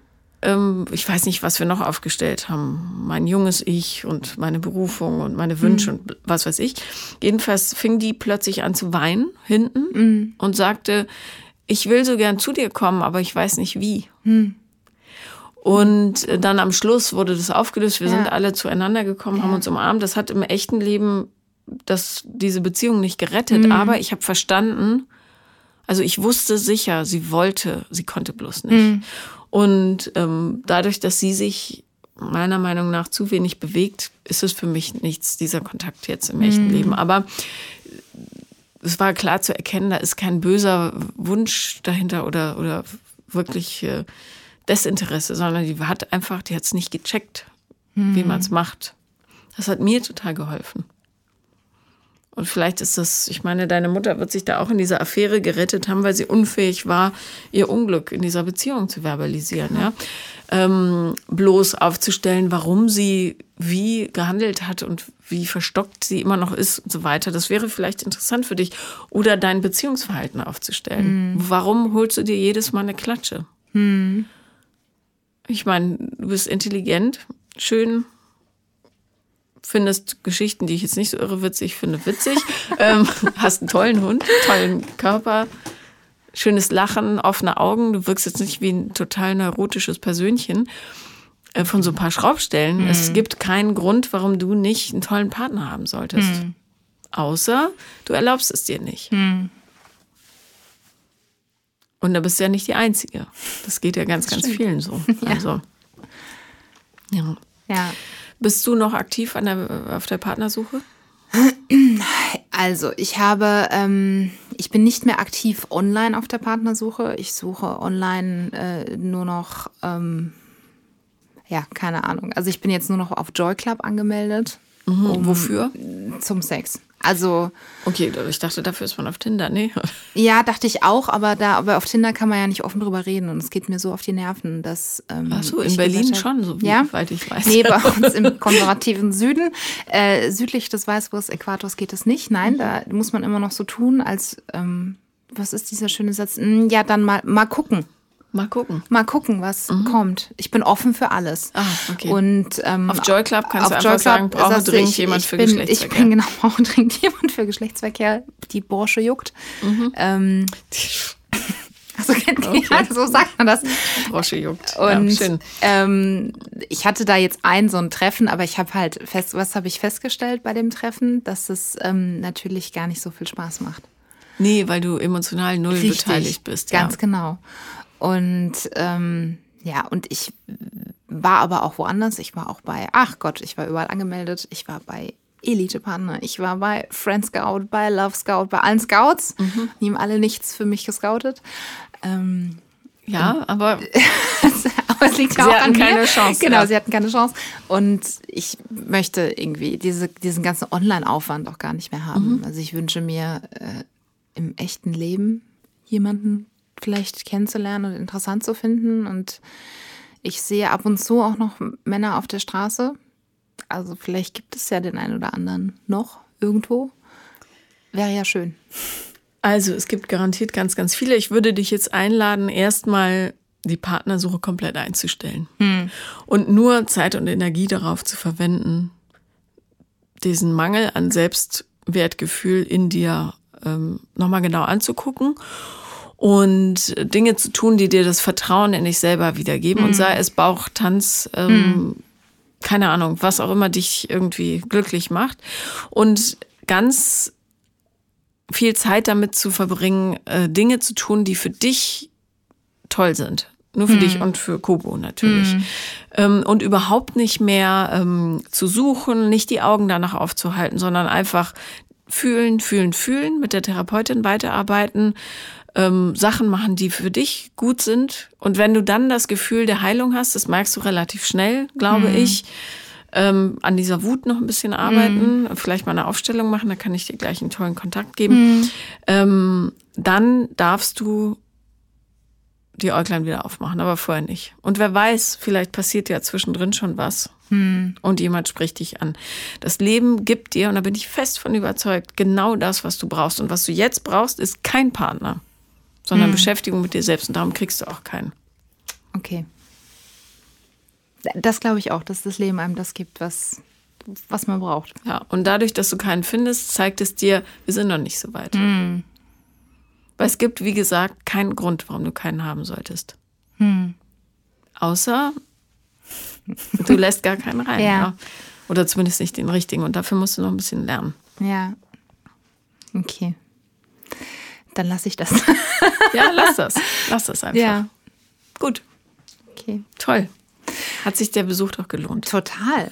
ähm, ich weiß nicht, was wir noch aufgestellt haben. Mein junges Ich und meine Berufung und meine Wünsche mhm. und was weiß ich. Jedenfalls fing die plötzlich an zu weinen hinten mhm. und sagte, ich will so gern zu dir kommen, aber ich weiß nicht wie. Mhm. Und äh, dann am Schluss wurde das aufgelöst. Wir ja. sind alle zueinander gekommen, ja. haben uns umarmt. Das hat im echten Leben das, diese Beziehung nicht gerettet. Mhm. Aber ich habe verstanden, also ich wusste sicher, sie wollte, sie konnte bloß nicht. Mhm. Und ähm, dadurch, dass sie sich meiner Meinung nach zu wenig bewegt, ist es für mich nichts, dieser Kontakt jetzt im echten mhm. Leben. Aber es war klar zu erkennen, da ist kein böser Wunsch dahinter oder, oder wirklich äh, Desinteresse, sondern die hat einfach, die hat es nicht gecheckt, hm. wie man es macht. Das hat mir total geholfen. Und vielleicht ist das, ich meine, deine Mutter wird sich da auch in dieser Affäre gerettet haben, weil sie unfähig war, ihr Unglück in dieser Beziehung zu verbalisieren. Ja? Ähm, bloß aufzustellen, warum sie wie gehandelt hat und wie verstockt sie immer noch ist und so weiter. Das wäre vielleicht interessant für dich. Oder dein Beziehungsverhalten aufzustellen. Mhm. Warum holst du dir jedes Mal eine Klatsche? Mhm. Ich meine, du bist intelligent, schön, findest Geschichten, die ich jetzt nicht so irre witzig finde, witzig. ähm, hast einen tollen Hund, tollen Körper, schönes Lachen, offene Augen. Du wirkst jetzt nicht wie ein total neurotisches Persönchen äh, von so ein paar Schraubstellen. Mhm. Es gibt keinen Grund, warum du nicht einen tollen Partner haben solltest. Mhm. Außer du erlaubst es dir nicht. Mhm. Und da bist du ja nicht die Einzige. Das geht ja ganz, ganz vielen so. Ja. Also, ja. ja. Bist du noch aktiv an der, auf der Partnersuche? Also, ich habe, ähm, ich bin nicht mehr aktiv online auf der Partnersuche. Ich suche online äh, nur noch, ähm, ja, keine Ahnung. Also, ich bin jetzt nur noch auf Joy Club angemeldet. Mhm. Um, Wofür? Zum Sex. Also. Okay, ich dachte, dafür ist man auf Tinder, nee. Ja, dachte ich auch, aber da, aber auf Tinder kann man ja nicht offen drüber reden und es geht mir so auf die Nerven, dass. Ähm, Ach so, in Berlin schon, so wie, ja? weit ich weiß. Nee, bei uns im konservativen Süden. Äh, südlich des Weißwurst Äquators geht es nicht. Nein, mhm. da muss man immer noch so tun, als. Ähm, was ist dieser schöne Satz? Hm, ja, dann mal, mal gucken. Mal gucken. Mal gucken, was mhm. kommt. Ich bin offen für alles. Ah, okay. Und ähm, auf Joy Club kannst du einfach Joy sagen, brauche dringend ich, jemand ich für bin, Geschlechtsverkehr. Ich bin genau, brauche dringend jemand für Geschlechtsverkehr. Die Borsche juckt. Mhm. Ähm, also, okay. ja, so sagt man das. Brosche juckt. Und ja, schön. Ähm, ich hatte da jetzt ein so ein Treffen, aber ich habe halt fest, was habe ich festgestellt bei dem Treffen, dass es ähm, natürlich gar nicht so viel Spaß macht. Nee, weil du emotional null Richtig, beteiligt bist. Ganz ja. genau. Und ähm, ja, und ich war aber auch woanders. Ich war auch bei, ach Gott, ich war überall angemeldet. Ich war bei Elite-Partner. Ich war bei Friend Scout, bei Love Scout, bei allen Scouts. Mhm. Die haben alle nichts für mich gescoutet. Ähm, ja, aber, aber es liegt sie auch hatten an keine mir. Chance. Genau, ja. sie hatten keine Chance. Und ich möchte irgendwie diese, diesen ganzen Online-Aufwand auch gar nicht mehr haben. Mhm. Also ich wünsche mir äh, im echten Leben jemanden vielleicht kennenzulernen und interessant zu finden. Und ich sehe ab und zu auch noch Männer auf der Straße. Also vielleicht gibt es ja den einen oder anderen noch irgendwo. Wäre ja schön. Also es gibt garantiert ganz, ganz viele. Ich würde dich jetzt einladen, erstmal die Partnersuche komplett einzustellen hm. und nur Zeit und Energie darauf zu verwenden, diesen Mangel an Selbstwertgefühl in dir ähm, nochmal genau anzugucken und Dinge zu tun, die dir das Vertrauen in dich selber wiedergeben. Mhm. Und sei es Bauch, Tanz, ähm, mhm. keine Ahnung, was auch immer dich irgendwie glücklich macht. Und ganz viel Zeit damit zu verbringen, äh, Dinge zu tun, die für dich toll sind. Nur für mhm. dich und für Kobo natürlich. Mhm. Ähm, und überhaupt nicht mehr ähm, zu suchen, nicht die Augen danach aufzuhalten, sondern einfach fühlen, fühlen, fühlen, mit der Therapeutin weiterarbeiten ähm, Sachen machen, die für dich gut sind. Und wenn du dann das Gefühl der Heilung hast, das merkst du relativ schnell, glaube mhm. ich, ähm, an dieser Wut noch ein bisschen arbeiten, mhm. vielleicht mal eine Aufstellung machen, da kann ich dir gleich einen tollen Kontakt geben. Mhm. Ähm, dann darfst du die Äuglein wieder aufmachen, aber vorher nicht. Und wer weiß, vielleicht passiert ja zwischendrin schon was. Hm. Und jemand spricht dich an. Das Leben gibt dir, und da bin ich fest von überzeugt, genau das, was du brauchst. Und was du jetzt brauchst, ist kein Partner sondern hm. Beschäftigung mit dir selbst. Und darum kriegst du auch keinen. Okay. Das glaube ich auch, dass das Leben einem das gibt, was, was man braucht. Ja, und dadurch, dass du keinen findest, zeigt es dir, wir sind noch nicht so weit. Hm. Weil es gibt, wie gesagt, keinen Grund, warum du keinen haben solltest. Hm. Außer du lässt gar keinen rein. ja. ja. Oder zumindest nicht den richtigen. Und dafür musst du noch ein bisschen lernen. Ja. Okay. Dann lasse ich das. ja, lass das. Lass das einfach. Ja. Gut. Okay. Toll. Hat sich der Besuch doch gelohnt. Total.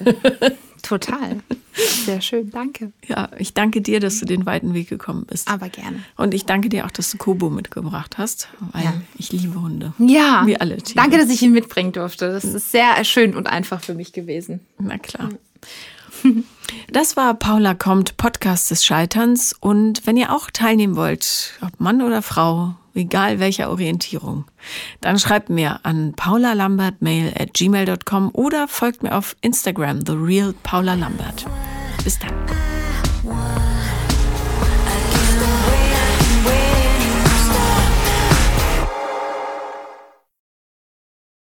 Total. Sehr schön, danke. Ja, ich danke dir, dass du den weiten Weg gekommen bist. Aber gerne. Und ich danke dir auch, dass du Kobo mitgebracht hast, weil ja. ich liebe Hunde. Ja. Wie alle Tiere. Danke, dass ich ihn mitbringen durfte. Das ist sehr schön und einfach für mich gewesen. Na klar. Das war Paula kommt, Podcast des Scheiterns. Und wenn ihr auch teilnehmen wollt, ob Mann oder Frau, egal welcher Orientierung, dann schreibt mir an paulalambertmail at gmail.com oder folgt mir auf Instagram, The Real Paula Lambert. Bis dann.